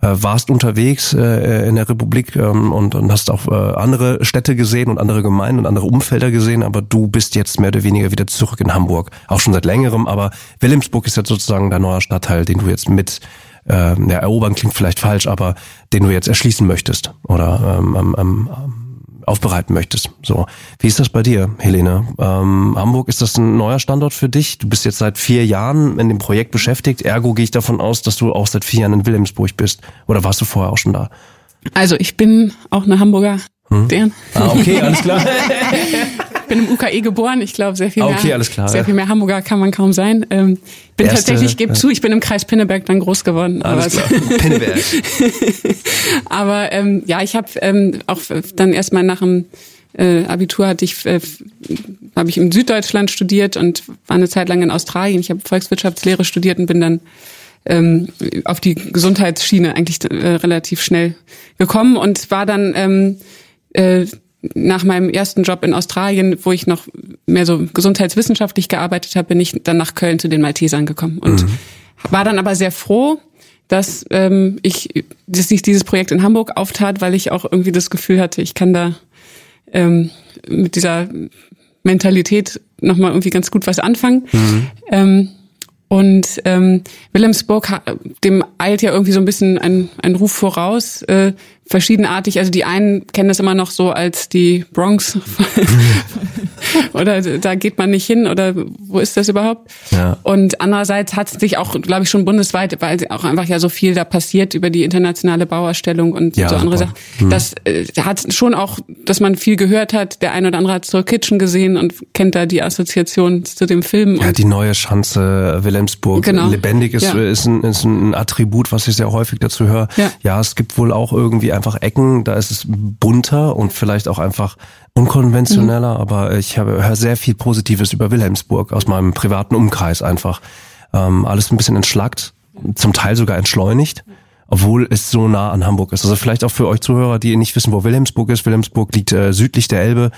äh, warst unterwegs äh, in der Republik ähm, und, und hast auch äh, andere Städte gesehen und andere Gemeinden und andere Umfelder gesehen, aber du bist jetzt mehr oder weniger wieder zurück in Hamburg, auch schon seit längerem, aber Wilhelmsburg ist jetzt sozusagen dein neuer Stadtteil, den du jetzt mit äh, ja, erobern klingt vielleicht falsch, aber den du jetzt erschließen möchtest oder ähm, ähm, ähm, aufbereiten möchtest. So, wie ist das bei dir, Helene? Ähm, Hamburg ist das ein neuer Standort für dich? Du bist jetzt seit vier Jahren in dem Projekt beschäftigt. Ergo gehe ich davon aus, dass du auch seit vier Jahren in Wilhelmsburg bist. Oder warst du vorher auch schon da? Also ich bin auch eine Hamburger. Hm? Deren. Ah, okay, alles klar. bin im UKE geboren. Ich glaube, sehr viel mehr, okay, alles klar, sehr viel mehr Hamburger kann man kaum sein. Ähm, bin Erste, tatsächlich, gebe ja. zu, ich bin im Kreis Pinneberg dann groß geworden. Alles aber, klar. Pinneberg. aber ähm, ja, ich habe ähm, auch dann erstmal nach dem äh, Abitur hatte ich, äh, habe ich in Süddeutschland studiert und war eine Zeit lang in Australien. Ich habe Volkswirtschaftslehre studiert und bin dann ähm, auf die Gesundheitsschiene eigentlich äh, relativ schnell gekommen und war dann ähm, äh, nach meinem ersten Job in Australien, wo ich noch mehr so gesundheitswissenschaftlich gearbeitet habe, bin ich dann nach Köln zu den Maltesern gekommen und mhm. war dann aber sehr froh, dass ähm, ich dass sich dieses Projekt in Hamburg auftat, weil ich auch irgendwie das Gefühl hatte, ich kann da ähm, mit dieser Mentalität nochmal irgendwie ganz gut was anfangen. Mhm. Ähm, und ähm, Wilhelmsburg, dem eilt ja irgendwie so ein bisschen ein, ein Ruf voraus, äh, verschiedenartig. Also die einen kennen das immer noch so als die Bronx oder da geht man nicht hin oder wo ist das überhaupt? Ja. Und andererseits hat sich auch, glaube ich, schon bundesweit, weil auch einfach ja so viel da passiert über die internationale Bauerstellung und ja, so andere Sachen. Mhm. Das äh, hat schon auch, dass man viel gehört hat. Der eine oder andere hat zur Kitchen gesehen und kennt da die Assoziation zu dem Film. Ja, die neue Schanze Wilhelmsburg. Genau. Lebendig ist, ja. ist, ein, ist ein Attribut, was ich sehr häufig dazu höre. Ja. ja, es gibt wohl auch irgendwie einfach Ecken, da ist es bunter und vielleicht auch einfach unkonventioneller, mhm. aber ich habe höre sehr viel Positives über Wilhelmsburg aus meinem privaten Umkreis einfach. Ähm, alles ein bisschen entschlackt, zum Teil sogar entschleunigt, obwohl es so nah an Hamburg ist. Also vielleicht auch für euch Zuhörer, die nicht wissen, wo Wilhelmsburg ist. Wilhelmsburg liegt äh, südlich der Elbe,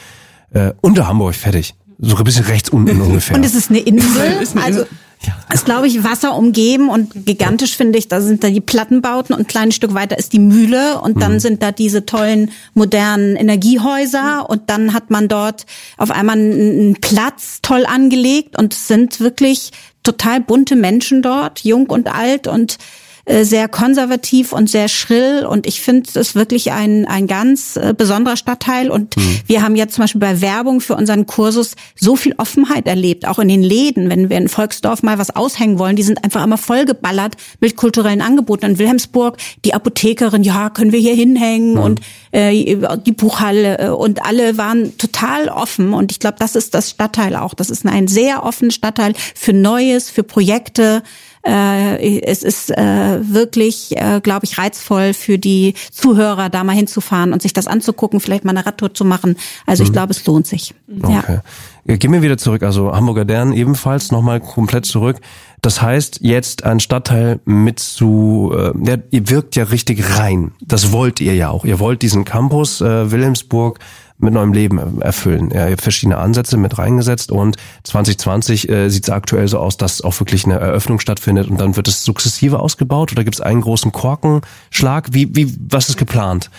äh, unter Hamburg, fertig. So ein bisschen rechts unten ungefähr. Und es ist eine Insel, also ja. Ist, glaube ich, Wasser umgeben und gigantisch finde ich, da sind da die Plattenbauten und ein kleines Stück weiter ist die Mühle. Und dann mhm. sind da diese tollen modernen Energiehäuser. Und dann hat man dort auf einmal einen Platz toll angelegt. Und es sind wirklich total bunte Menschen dort, jung und alt. Und sehr konservativ und sehr schrill und ich finde es wirklich ein, ein ganz äh, besonderer Stadtteil und mhm. wir haben jetzt zum Beispiel bei Werbung für unseren Kursus so viel Offenheit erlebt, auch in den Läden, wenn wir in Volksdorf mal was aushängen wollen, die sind einfach immer vollgeballert mit kulturellen Angeboten. In Wilhelmsburg, die Apothekerin, ja, können wir hier hinhängen mhm. und äh, die Buchhalle äh, und alle waren total offen und ich glaube, das ist das Stadtteil auch. Das ist ein sehr offener Stadtteil für Neues, für Projekte. Äh, es ist äh, wirklich, äh, glaube ich, reizvoll für die Zuhörer, da mal hinzufahren und sich das anzugucken, vielleicht mal eine Radtour zu machen. Also ich mhm. glaube, es lohnt sich. Okay. Ja. Gehen wir wieder zurück, also Hamburger Dern ebenfalls nochmal komplett zurück. Das heißt, jetzt ein Stadtteil mit zu, äh, ja, ihr wirkt ja richtig rein. Das wollt ihr ja auch. Ihr wollt diesen Campus äh, Wilhelmsburg mit neuem Leben erfüllen. Er hat verschiedene Ansätze mit reingesetzt und 2020 äh, sieht es aktuell so aus, dass auch wirklich eine Eröffnung stattfindet und dann wird es sukzessive ausgebaut oder gibt es einen großen Korkenschlag? Wie, wie, was ist geplant?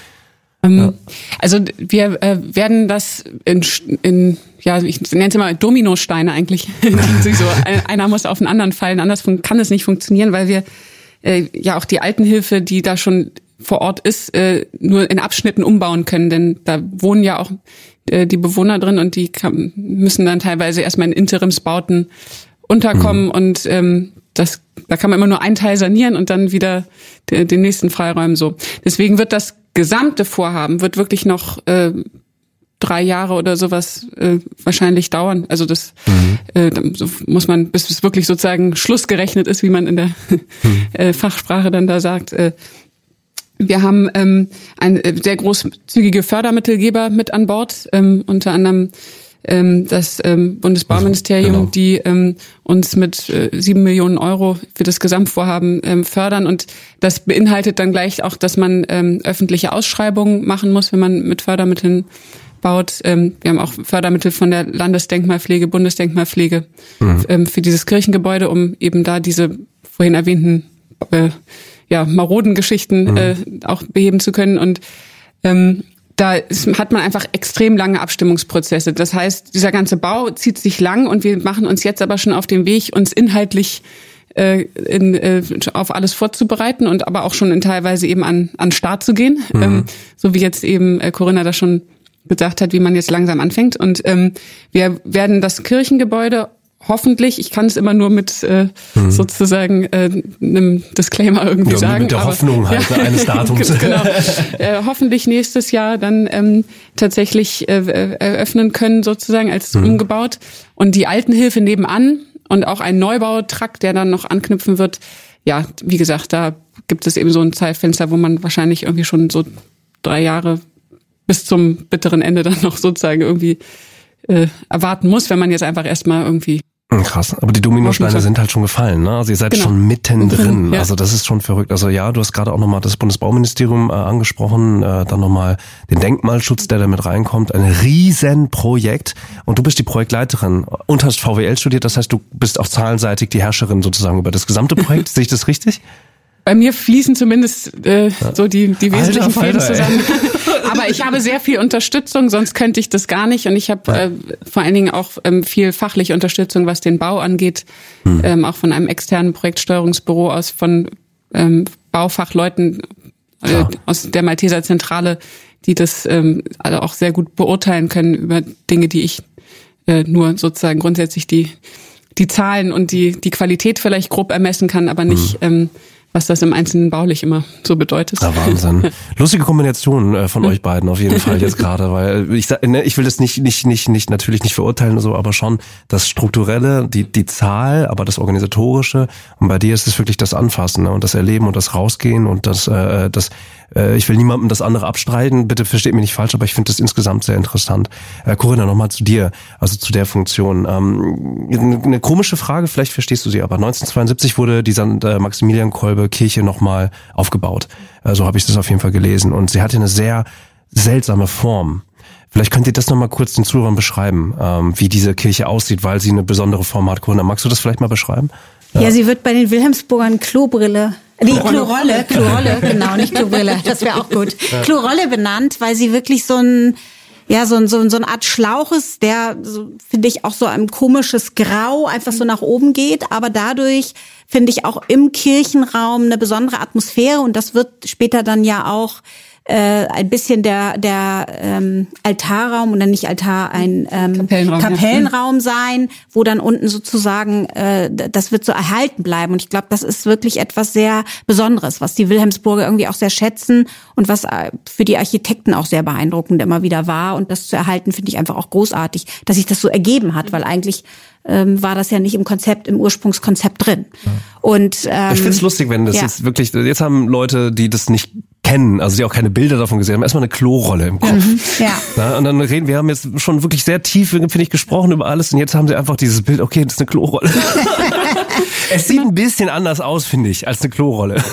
Ähm, ja. Also wir äh, werden das in, in ja, ich nenne es immer Dominosteine eigentlich. so, einer muss auf den anderen fallen, anders kann es nicht funktionieren, weil wir äh, ja auch die Altenhilfe, die da schon vor Ort ist, äh, nur in Abschnitten umbauen können, denn da wohnen ja auch äh, die Bewohner drin und die kann, müssen dann teilweise erstmal in Interimsbauten unterkommen mhm. und ähm, das, da kann man immer nur einen Teil sanieren und dann wieder den, den nächsten freiräumen so. Deswegen wird das gesamte Vorhaben wird wirklich noch äh, drei Jahre oder sowas äh, wahrscheinlich dauern. Also das mhm. äh, so muss man, bis es wirklich sozusagen schlussgerechnet ist, wie man in der mhm. äh, Fachsprache dann da sagt, äh, wir haben ähm, ein äh, sehr großzügige Fördermittelgeber mit an Bord, ähm, unter anderem ähm, das ähm, Bundesbauministerium, genau. die ähm, uns mit äh, sieben Millionen Euro für das Gesamtvorhaben ähm, fördern. Und das beinhaltet dann gleich auch, dass man ähm, öffentliche Ausschreibungen machen muss, wenn man mit Fördermitteln baut. Ähm, wir haben auch Fördermittel von der Landesdenkmalpflege, Bundesdenkmalpflege mhm. ähm, für dieses Kirchengebäude, um eben da diese vorhin erwähnten äh, ja, maroden Geschichten mhm. äh, auch beheben zu können. Und ähm, da hat man einfach extrem lange Abstimmungsprozesse. Das heißt, dieser ganze Bau zieht sich lang und wir machen uns jetzt aber schon auf den Weg, uns inhaltlich äh, in, äh, auf alles vorzubereiten und aber auch schon in teilweise eben an, an Start zu gehen. Mhm. Ähm, so wie jetzt eben äh, Corinna das schon gesagt hat, wie man jetzt langsam anfängt. Und ähm, wir werden das Kirchengebäude hoffentlich, ich kann es immer nur mit äh, mhm. sozusagen äh, einem Disclaimer irgendwie ja, sagen. Mit der aber, Hoffnung halt ja, eines Datums. genau. Äh, hoffentlich nächstes Jahr dann ähm, tatsächlich äh, eröffnen können, sozusagen als mhm. umgebaut. Und die Altenhilfe nebenan und auch ein Neubautrakt, der dann noch anknüpfen wird. Ja, wie gesagt, da gibt es eben so ein Zeitfenster, wo man wahrscheinlich irgendwie schon so drei Jahre bis zum bitteren Ende dann noch sozusagen irgendwie äh, erwarten muss, wenn man jetzt einfach erstmal irgendwie krass, aber die Dominosteine sind halt schon gefallen, ne? Also ihr seid genau. schon mittendrin. Ja. Also das ist schon verrückt. Also ja, du hast gerade auch nochmal das Bundesbauministerium äh, angesprochen, äh, dann nochmal den Denkmalschutz, der da mit reinkommt. Ein Riesenprojekt. Und du bist die Projektleiterin und hast VWL studiert. Das heißt, du bist auch zahlenseitig die Herrscherin sozusagen über das gesamte Projekt. Sehe ich das richtig? Bei mir fließen zumindest äh, so die, die wesentlichen Fäden zusammen. Aber ich habe sehr viel Unterstützung, sonst könnte ich das gar nicht. Und ich habe äh, vor allen Dingen auch ähm, viel fachliche Unterstützung, was den Bau angeht, hm. ähm, auch von einem externen Projektsteuerungsbüro aus von ähm, Baufachleuten äh, aus der Malteser Zentrale, die das ähm, also auch sehr gut beurteilen können über Dinge, die ich äh, nur sozusagen grundsätzlich die die Zahlen und die die Qualität vielleicht grob ermessen kann, aber nicht hm. ähm, was das im Einzelnen baulich immer so bedeutet. Ja, Wahnsinn. Lustige Kombination äh, von euch beiden auf jeden Fall jetzt gerade, weil ich ne, ich will das nicht nicht nicht nicht natürlich nicht verurteilen so, aber schon das strukturelle, die die Zahl, aber das organisatorische und bei dir ist es wirklich das Anfassen ne, und das Erleben und das Rausgehen und das äh, das äh, ich will niemandem das andere abstreiten, bitte versteht mich nicht falsch, aber ich finde das insgesamt sehr interessant. Äh, Corinna, nochmal zu dir, also zu der Funktion. Ähm, eine komische Frage, vielleicht verstehst du sie aber. 1972 wurde die St. Äh, Maximilian-Kolbe Kirche nochmal aufgebaut. Äh, so habe ich das auf jeden Fall gelesen. Und sie hatte eine sehr seltsame Form. Vielleicht könnt ihr das nochmal kurz den Zuhörern beschreiben, ähm, wie diese Kirche aussieht, weil sie eine besondere Form hat. Corinna, magst du das vielleicht mal beschreiben? Ja, ja sie wird bei den Wilhelmsburgern Klobrille die Klorolle, Klorolle, genau, nicht Klobrille, das wäre auch gut. Klorolle benannt, weil sie wirklich so ein, ja, so ein, so, so eine Art Schlauch ist, der, so, finde ich, auch so ein komisches Grau einfach so nach oben geht, aber dadurch finde ich auch im Kirchenraum eine besondere Atmosphäre. Und das wird später dann ja auch äh, ein bisschen der der ähm, Altarraum oder nicht Altar ein ähm, Kapellenraum, Kapellenraum ja. sein, wo dann unten sozusagen äh, das wird so erhalten bleiben und ich glaube, das ist wirklich etwas sehr Besonderes, was die Wilhelmsburger irgendwie auch sehr schätzen und was äh, für die Architekten auch sehr beeindruckend immer wieder war und das zu erhalten finde ich einfach auch großartig, dass sich das so ergeben hat, weil eigentlich ähm, war das ja nicht im Konzept, im Ursprungskonzept drin. Ja. Und ähm, ich finde es lustig, wenn das ja. jetzt wirklich, jetzt haben Leute, die das nicht kennen, also die auch keine Bilder davon gesehen haben, erstmal eine Klorolle im Kopf. Mhm, ja. ja. Und dann reden, wir haben jetzt schon wirklich sehr tief, finde ich, gesprochen über alles und jetzt haben sie einfach dieses Bild, okay, das ist eine Klorolle. es sieht ein bisschen anders aus, finde ich, als eine Klorolle.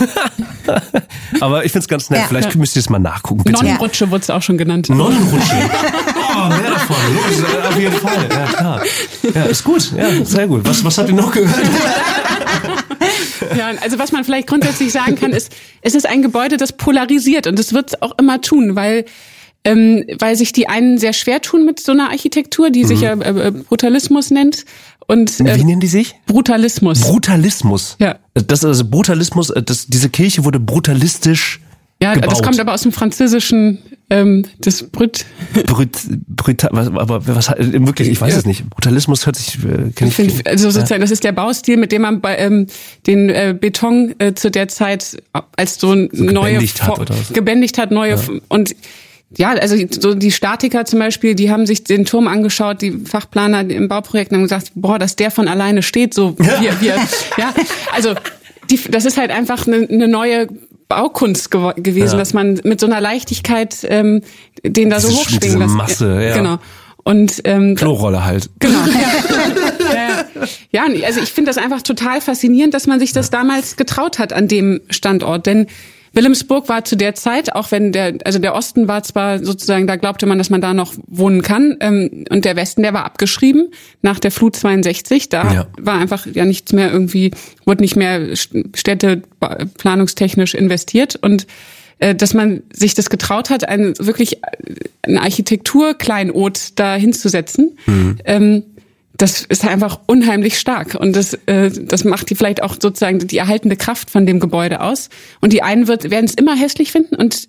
Aber ich finde es ganz nett. Ja. Vielleicht müsst ihr es mal nachgucken, bitte. Nonnenrutsche wurde es auch schon genannt. Nonnenrutsche. Oh, mehr davon. Auf jeden Fall. Ja, klar. Ja, ist gut. Ja, sehr gut. Was, was habt ihr noch gehört? Ja, also was man vielleicht grundsätzlich sagen kann, ist, es ist ein Gebäude, das polarisiert und das wird es auch immer tun, weil ähm, weil sich die einen sehr schwer tun mit so einer Architektur, die mhm. sich ja äh, äh, Brutalismus nennt. Und, äh, Wie nennen die sich? Brutalismus. Brutalismus. Ja. Das also Brutalismus, äh, das, diese Kirche wurde brutalistisch ja, gebaut. das kommt aber aus dem Französischen, ähm, das Brut. Brut, Brut was, aber was wirklich, ich weiß ja. es nicht. Brutalismus hört sich, äh, ich, ich Also sozusagen, ja. das ist der Baustil, mit dem man bei, ähm, den äh, Beton äh, zu der Zeit als so, so neue gebändigt hat, oder so. gebändigt hat, neue ja. und ja, also so die Statiker zum Beispiel, die haben sich den Turm angeschaut, die Fachplaner im Bauprojekt haben gesagt, boah, dass der von alleine steht, so wir, wir ja, also die, das ist halt einfach eine, eine neue Baukunst gew gewesen, ja. dass man mit so einer Leichtigkeit ähm, den da so hochschwingen lässt. Masse, ja. Genau. Und ähm, Klorolle halt. Genau. Ja, ja also ich finde das einfach total faszinierend, dass man sich das damals getraut hat an dem Standort, denn Wilhelmsburg war zu der Zeit, auch wenn der, also der Osten war zwar sozusagen, da glaubte man, dass man da noch wohnen kann, ähm, und der Westen, der war abgeschrieben nach der Flut 62. Da ja. war einfach ja nichts mehr irgendwie, wurde nicht mehr Städte planungstechnisch investiert und äh, dass man sich das getraut hat, ein wirklich ein Architektur-Kleinod da hinzusetzen. Mhm. Ähm, das ist einfach unheimlich stark und das, äh, das macht die vielleicht auch sozusagen die erhaltende Kraft von dem Gebäude aus. Und die einen werden es immer hässlich finden und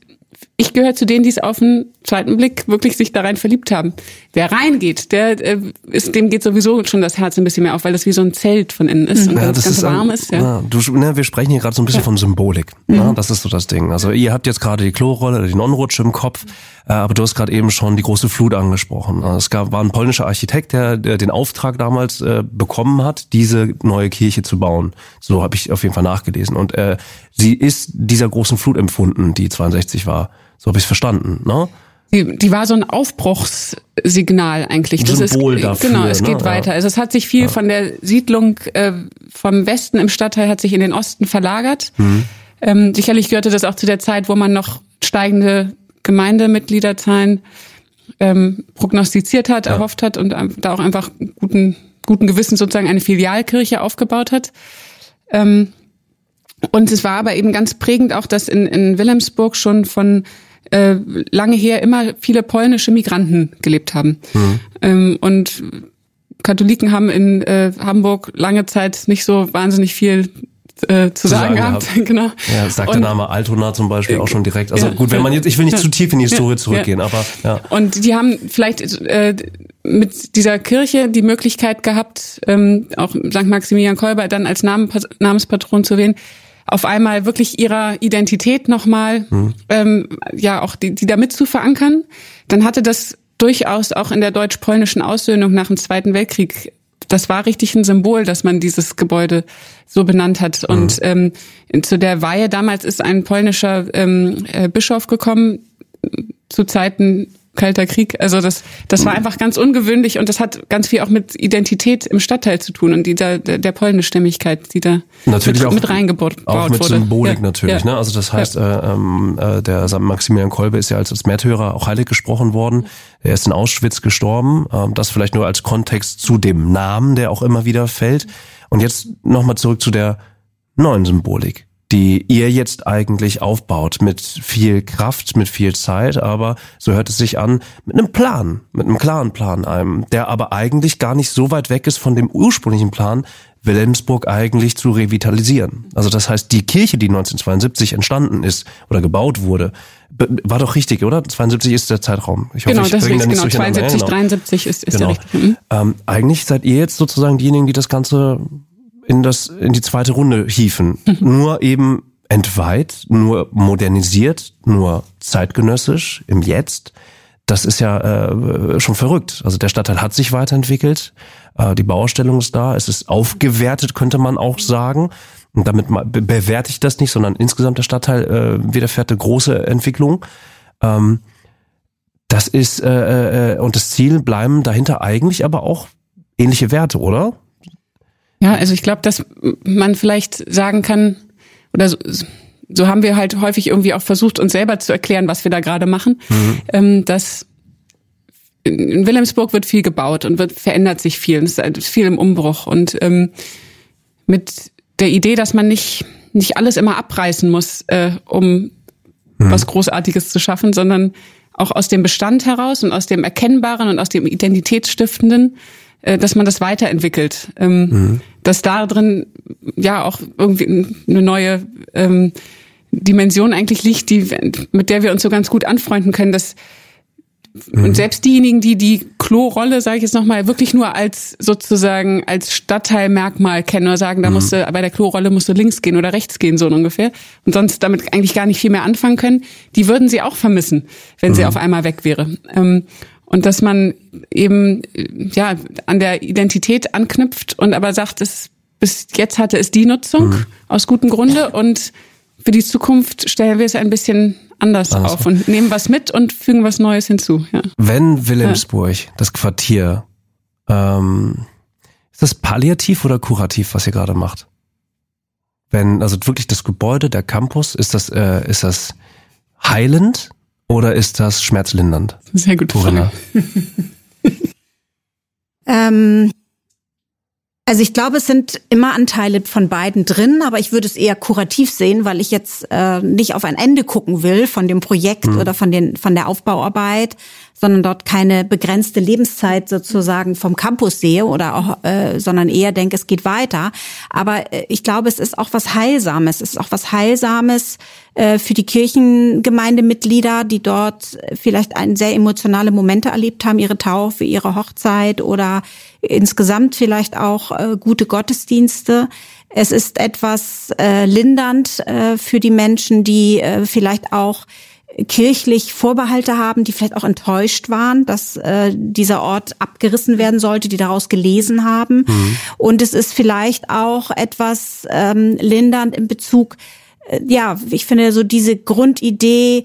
ich gehöre zu denen, die es auf den zweiten Blick wirklich sich da rein verliebt haben. Wer reingeht, der äh, ist, dem geht sowieso schon das Herz ein bisschen mehr auf, weil das wie so ein Zelt von innen ist mhm. und ja, ganz, ganz ist warm ist. Ja. ja du, ne, wir sprechen hier gerade so ein bisschen ja. von Symbolik. Mhm. Das ist so das Ding. Also ihr habt jetzt gerade die Klorolle, die Nonrutsche im Kopf, äh, aber du hast gerade eben schon die große Flut angesprochen. Also es gab, war ein polnischer Architekt, der, der den Auftrag damals äh, bekommen hat, diese neue Kirche zu bauen. So habe ich auf jeden Fall nachgelesen. Und äh, sie ist dieser großen Flut empfunden, die 62 war. So habe ich es verstanden, ne? Die, die war so ein Aufbruchssignal eigentlich. Das Symbol ist, dafür, genau, es geht ne? weiter. Also es hat sich viel ja. von der Siedlung äh, vom Westen im Stadtteil hat sich in den Osten verlagert. Mhm. Ähm, sicherlich gehörte das auch zu der Zeit, wo man noch steigende Gemeindemitgliederzahlen ähm, prognostiziert hat, ja. erhofft hat und da auch einfach guten, guten Gewissen sozusagen eine Filialkirche aufgebaut hat. Ähm, und es war aber eben ganz prägend auch, dass in, in Wilhelmsburg schon von äh, lange her immer viele polnische Migranten gelebt haben. Mhm. Ähm, und Katholiken haben in äh, Hamburg lange Zeit nicht so wahnsinnig viel äh, zu, zu sagen, sagen gehabt. genau. Ja, sagt und, der Name Altona zum Beispiel auch schon direkt. Also ja, gut, wenn man jetzt, ich will nicht ja, zu tief in die Historie zurückgehen, aber ja. Und die haben vielleicht äh, mit dieser Kirche die Möglichkeit gehabt, ähm, auch St. Maximilian Kolber dann als Namen, Namenspatron zu wählen, auf einmal wirklich ihrer Identität nochmal, mhm. ähm, ja, auch die, die damit zu verankern, dann hatte das durchaus auch in der deutsch-polnischen Aussöhnung nach dem Zweiten Weltkrieg, das war richtig ein Symbol, dass man dieses Gebäude so benannt hat. Mhm. Und ähm, zu der Weihe damals ist ein polnischer ähm, äh, Bischof gekommen, zu Zeiten Kalter Krieg. Also das, das war einfach ganz ungewöhnlich und das hat ganz viel auch mit Identität im Stadtteil zu tun und die da, der, Polnischstämmigkeit, die da natürlich mit, auch, mit reingebaut auch mit wurde. Symbolik ja. natürlich. Ja. Ne? Also das heißt, ja. äh, ähm, äh, der Maximilian Kolbe ist ja als, als Märtyrer auch heilig gesprochen worden. Er ist in Auschwitz gestorben. Ähm, das vielleicht nur als Kontext zu dem Namen, der auch immer wieder fällt. Und jetzt nochmal zurück zu der neuen Symbolik die ihr jetzt eigentlich aufbaut mit viel Kraft, mit viel Zeit, aber so hört es sich an, mit einem Plan, mit einem klaren Plan, einem, der aber eigentlich gar nicht so weit weg ist von dem ursprünglichen Plan, Wilhelmsburg eigentlich zu revitalisieren. Also das heißt, die Kirche, die 1972 entstanden ist oder gebaut wurde, war doch richtig, oder? 72 ist der Zeitraum. Ich hoffe, genau, ich das ist genau. 72, genau. 73 ist, ist genau. der richtige. Mhm. Ähm, eigentlich seid ihr jetzt sozusagen diejenigen, die das Ganze in das in die zweite Runde hieven. Mhm. Nur eben entweiht, nur modernisiert, nur zeitgenössisch im Jetzt. Das ist ja äh, schon verrückt. Also der Stadtteil hat sich weiterentwickelt, äh, die Bauausstellung ist da, es ist aufgewertet, könnte man auch sagen. Und damit bewerte ich das nicht, sondern insgesamt der Stadtteil äh, widerfährt eine große Entwicklung. Ähm, das ist äh, äh, und das Ziel bleiben dahinter eigentlich aber auch ähnliche Werte, oder? Ja, also ich glaube, dass man vielleicht sagen kann, oder so, so haben wir halt häufig irgendwie auch versucht, uns selber zu erklären, was wir da gerade machen, mhm. ähm, dass in Wilhelmsburg wird viel gebaut und wird verändert sich viel. Es ist viel im Umbruch und ähm, mit der Idee, dass man nicht nicht alles immer abreißen muss, äh, um mhm. was Großartiges zu schaffen, sondern auch aus dem Bestand heraus und aus dem Erkennbaren und aus dem Identitätsstiftenden dass man das weiterentwickelt. Ähm, mhm. Dass da drin ja auch irgendwie eine neue ähm, Dimension eigentlich liegt, die, mit der wir uns so ganz gut anfreunden können, dass mhm. und selbst diejenigen, die die Klo-Rolle, sage ich jetzt nochmal, wirklich nur als sozusagen als Stadtteilmerkmal kennen oder sagen, da mhm. musst du, bei der Klo-Rolle musst du links gehen oder rechts gehen, so ungefähr, und sonst damit eigentlich gar nicht viel mehr anfangen können, die würden sie auch vermissen, wenn mhm. sie auf einmal weg wäre. Ähm, und dass man eben ja an der Identität anknüpft und aber sagt, es bis jetzt hatte es die Nutzung mhm. aus gutem Grunde und für die Zukunft stellen wir es ein bisschen anders also. auf und nehmen was mit und fügen was Neues hinzu. Ja. Wenn Wilhelmsburg, ja. das Quartier, ähm, ist das palliativ oder kurativ, was ihr gerade macht? wenn, also wirklich das Gebäude, der Campus, ist das, äh, ist das heilend oder ist das schmerzlindernd? Sehr gute ähm, also ich glaube, es sind immer Anteile von beiden drin, aber ich würde es eher kurativ sehen, weil ich jetzt äh, nicht auf ein Ende gucken will von dem Projekt mhm. oder von, den, von der Aufbauarbeit, sondern dort keine begrenzte Lebenszeit sozusagen vom Campus sehe oder auch, äh, sondern eher denke, es geht weiter. Aber äh, ich glaube, es ist auch was Heilsames. Es ist auch was Heilsames äh, für die Kirchengemeindemitglieder, die dort vielleicht ein sehr emotionale Momente erlebt haben, ihre Taufe, ihre Hochzeit oder insgesamt vielleicht auch äh, gute Gottesdienste. Es ist etwas äh, lindernd äh, für die Menschen, die äh, vielleicht auch kirchlich Vorbehalte haben, die vielleicht auch enttäuscht waren, dass äh, dieser Ort abgerissen werden sollte, die daraus gelesen haben. Mhm. Und es ist vielleicht auch etwas ähm, lindernd in Bezug, äh, ja, ich finde so diese Grundidee,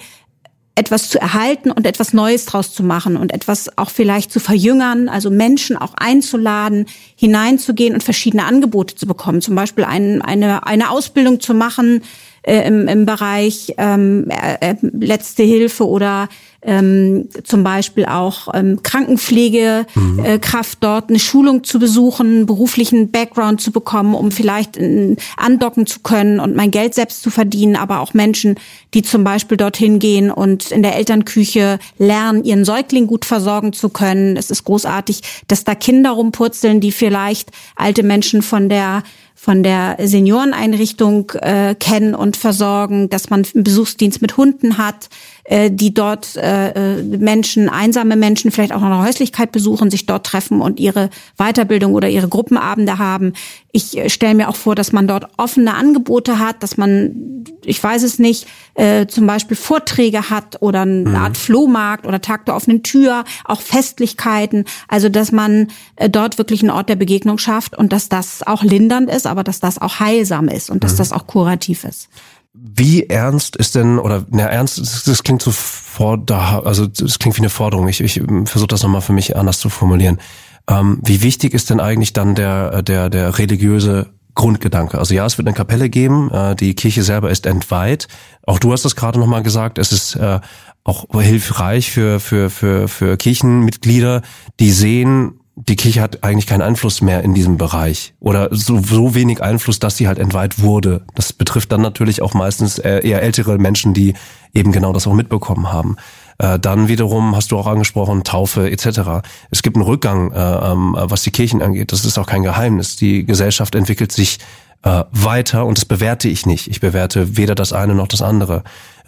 etwas zu erhalten und etwas Neues draus zu machen und etwas auch vielleicht zu verjüngern, also Menschen auch einzuladen, hineinzugehen und verschiedene Angebote zu bekommen, zum Beispiel ein, eine, eine Ausbildung zu machen, äh, im, im Bereich ähm, äh, äh, letzte Hilfe oder ähm, zum Beispiel auch ähm, Krankenpflegekraft mhm. dort eine Schulung zu besuchen, beruflichen Background zu bekommen, um vielleicht in, andocken zu können und mein Geld selbst zu verdienen, aber auch Menschen, die zum Beispiel dorthin gehen und in der Elternküche lernen, ihren Säugling gut versorgen zu können. Es ist großartig, dass da Kinder rumpurzeln, die vielleicht alte Menschen von der von der Senioreneinrichtung äh, kennen und versorgen, dass man einen Besuchsdienst mit Hunden hat, äh, die dort äh, Menschen, einsame Menschen vielleicht auch noch eine Häuslichkeit besuchen, sich dort treffen und ihre Weiterbildung oder ihre Gruppenabende haben. Ich äh, stelle mir auch vor, dass man dort offene Angebote hat, dass man, ich weiß es nicht, äh, zum Beispiel Vorträge hat oder eine mhm. Art Flohmarkt oder Tag der offenen Tür, auch Festlichkeiten. Also dass man äh, dort wirklich einen Ort der Begegnung schafft und dass das auch lindernd ist, aber dass das auch heilsam ist und dass mhm. das auch kurativ ist. Wie ernst ist denn, oder na ernst, das, das klingt so vor, da, also das klingt wie eine Forderung. Ich, ich versuche das nochmal für mich anders zu formulieren. Ähm, wie wichtig ist denn eigentlich dann der, der, der religiöse Grundgedanke. Also ja, es wird eine Kapelle geben, äh, die Kirche selber ist entweiht. Auch du hast das gerade nochmal gesagt, es ist äh, auch hilfreich für, für, für, für Kirchenmitglieder, die sehen, die Kirche hat eigentlich keinen Einfluss mehr in diesem Bereich oder so, so wenig Einfluss, dass sie halt entweiht wurde. Das betrifft dann natürlich auch meistens äh, eher ältere Menschen, die eben genau das auch mitbekommen haben. Äh, dann wiederum hast du auch angesprochen, Taufe etc. Es gibt einen Rückgang, äh, ähm, was die Kirchen angeht. Das ist auch kein Geheimnis. Die Gesellschaft entwickelt sich weiter und das bewerte ich nicht. Ich bewerte weder das eine noch das andere.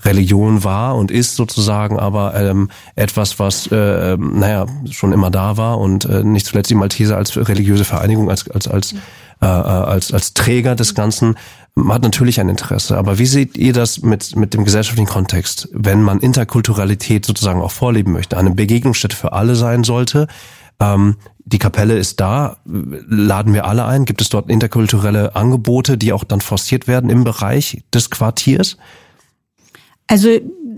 Religion war und ist sozusagen aber ähm, etwas, was äh, ähm, naja schon immer da war und äh, nicht zuletzt die Malteser als religiöse Vereinigung, als als als äh, äh, als als Träger des Ganzen hat natürlich ein Interesse. Aber wie seht ihr das mit mit dem gesellschaftlichen Kontext, wenn man Interkulturalität sozusagen auch vorleben möchte, eine Begegnungsstätte für alle sein sollte? Ähm, die Kapelle ist da, laden wir alle ein? Gibt es dort interkulturelle Angebote, die auch dann forciert werden im Bereich des Quartiers? Also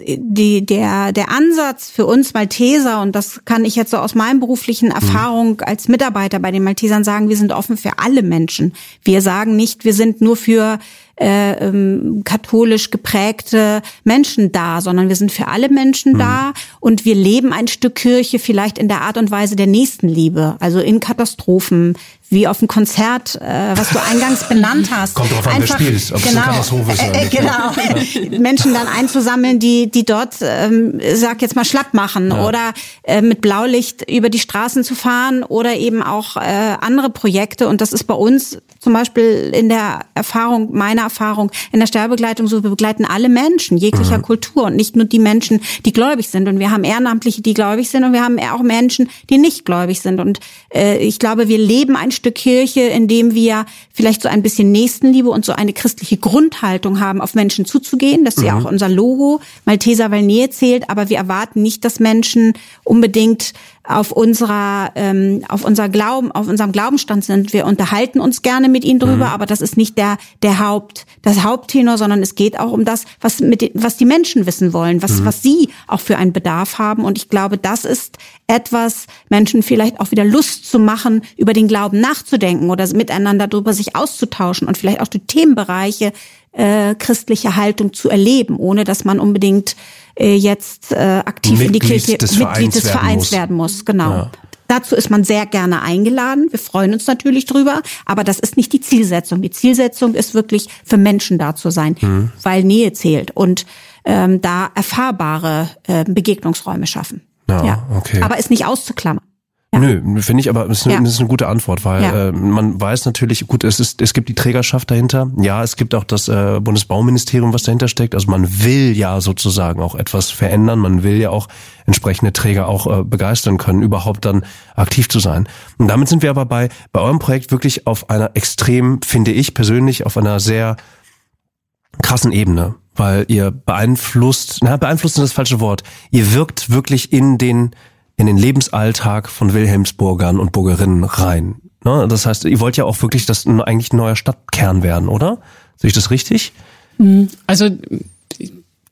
die, der, der Ansatz für uns Malteser, und das kann ich jetzt so aus meinem beruflichen Erfahrung als Mitarbeiter bei den Maltesern sagen, wir sind offen für alle Menschen. Wir sagen nicht, wir sind nur für äh, ähm, katholisch geprägte Menschen da, sondern wir sind für alle Menschen mhm. da und wir leben ein Stück Kirche vielleicht in der Art und Weise der Nächstenliebe, also in Katastrophen, wie auf dem Konzert, äh, was du eingangs benannt hast. Kommt drauf an, Einfach, wer spielt, ob genau, es eine ist äh, Genau, Menschen dann einzusammeln, die die dort, ähm, sag jetzt mal, schlapp machen ja. oder äh, mit Blaulicht über die Straßen zu fahren oder eben auch äh, andere Projekte. Und das ist bei uns zum Beispiel in der Erfahrung, meiner Erfahrung, in der Sterbegleitung so, wir begleiten alle Menschen jeglicher mhm. Kultur und nicht nur die Menschen, die gläubig sind. Und wir haben Ehrenamtliche, die gläubig sind und wir haben auch Menschen, die nicht gläubig sind. Und äh, ich glaube, wir leben ein Stück Kirche, in dem wir vielleicht so ein bisschen Nächstenliebe und so eine christliche Grundhaltung haben, auf Menschen zuzugehen. Das ist mhm. ja auch unser Logo. Malteser, weil Nähe zählt. Aber wir erwarten nicht, dass Menschen unbedingt auf unserer ähm, auf unser Glauben auf unserem Glaubenstand sind. Wir unterhalten uns gerne mit ihnen drüber, mhm. aber das ist nicht der der Haupt das Haupttenor, sondern es geht auch um das, was mit was die Menschen wissen wollen, was mhm. was sie auch für einen Bedarf haben. Und ich glaube, das ist etwas Menschen vielleicht auch wieder Lust zu machen, über den Glauben nachzudenken oder miteinander darüber sich auszutauschen und vielleicht auch die Themenbereiche äh, christliche Haltung zu erleben, ohne dass man unbedingt äh, jetzt äh, aktiv Mitglied in die Kirche des Mitglied des Vereins muss. werden muss. Genau. Ja. Dazu ist man sehr gerne eingeladen. Wir freuen uns natürlich drüber, aber das ist nicht die Zielsetzung. Die Zielsetzung ist wirklich für Menschen da zu sein, Mhm. weil Nähe zählt und ähm, da erfahrbare äh, Begegnungsräume schaffen. Ja, okay. Aber ist nicht auszuklammern. Ja. Nö, finde ich aber, das ist, eine, Ja. ist eine gute Antwort, weil Ja. äh, man weiß natürlich, gut, es ist, es gibt die Trägerschaft dahinter. Ja, es gibt auch das äh, Bundesbauministerium, was dahinter steckt. Also man will ja sozusagen auch etwas verändern. Man will ja auch entsprechende Träger auch äh, begeistern können, überhaupt dann aktiv zu sein. Und damit sind wir aber bei, bei eurem Projekt wirklich auf einer extrem, finde ich persönlich, auf einer sehr krassen Ebene, weil ihr beeinflusst, na, beeinflusst ist das falsche Wort. Ihr wirkt wirklich in den, in den Lebensalltag von Wilhelmsburgern und Burgerinnen rein. Ne? Das heißt, ihr wollt ja auch wirklich das eigentlich ein neuer Stadtkern werden, oder? Sehe ich das richtig? Also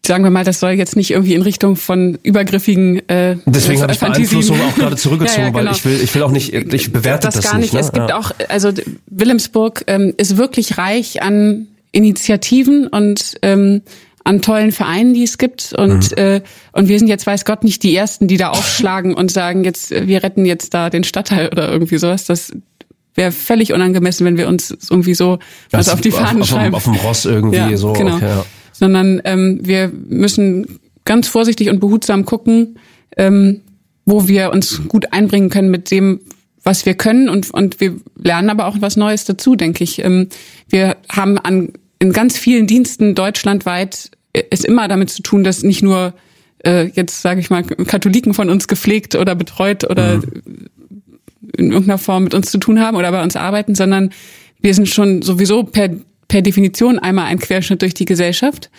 sagen wir mal, das soll jetzt nicht irgendwie in Richtung von übergriffigen äh, Deswegen habe ich Beeinflussung auch gerade zurückgezogen, Ja, ja, genau. weil ich will, ich will auch nicht, ich bewerte das, das gar nicht. ne? Es gibt ja. auch, also Wilhelmsburg ähm, ist wirklich reich an Initiativen und ähm, an tollen Vereinen, die es gibt. Und, Mhm. äh, und wir sind jetzt, weiß Gott, nicht die Ersten, die da aufschlagen und sagen, jetzt, wir retten jetzt da den Stadtteil oder irgendwie sowas. Das wäre völlig unangemessen, wenn wir uns irgendwie so was Also auf die Fahnen auf, schreiben. Auf, auf dem Ross irgendwie Ja, so. genau. Okay, ja. sondern ähm, wir müssen ganz vorsichtig und behutsam gucken, ähm, wo wir uns gut einbringen können mit dem, was wir können und, und wir lernen aber auch was Neues dazu, denke ich. Ähm, wir haben an, in ganz vielen Diensten deutschlandweit es immer damit zu tun, dass nicht nur äh, jetzt, sage ich mal, Katholiken von uns gepflegt oder betreut oder in irgendeiner Form mit uns zu tun haben oder bei uns arbeiten, sondern wir sind schon sowieso per, per Definition einmal ein Querschnitt durch die Gesellschaft.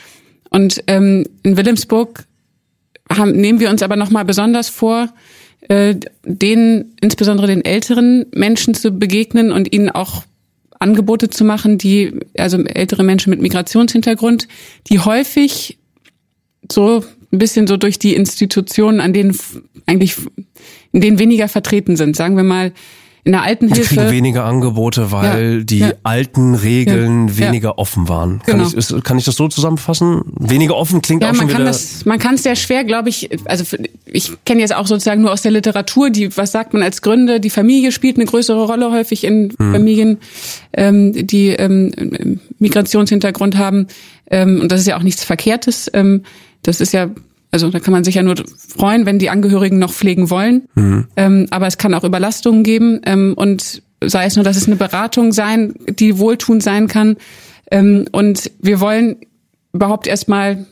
Und ähm, in Wilhelmsburg haben, nehmen wir uns aber nochmal besonders vor, äh, denen, insbesondere den älteren Menschen zu begegnen und ihnen auch Angebote zu machen, die, also ältere Menschen mit Migrationshintergrund, die häufig so ein bisschen so durch die Institutionen, an denen eigentlich, in denen weniger vertreten sind. Sagen wir mal, in der Die kriegen Altenhilfe. weniger Angebote, weil Ja, die ja. alten Regeln Ja, weniger offen waren. Kann, Genau. ich, ist, kann ich das so zusammenfassen? Weniger offen klingt auch schon man kann wieder. das, man kann es sehr schwer, glaube ich, also ich kenne jetzt auch sozusagen nur aus der Literatur, die, was sagt man als Gründe, die Familie spielt eine größere Rolle häufig in Hm. Familien, ähm, die ähm, Migrationshintergrund haben. Ähm, und das ist ja auch nichts Verkehrtes. Ähm, das ist ja, also da kann man sich ja nur freuen, wenn die Angehörigen noch pflegen wollen. Ähm, aber es kann auch Überlastungen geben ähm, und sei es nur, dass es eine Beratung sein, die wohltuend sein kann. Ähm, und wir wollen überhaupt erstmal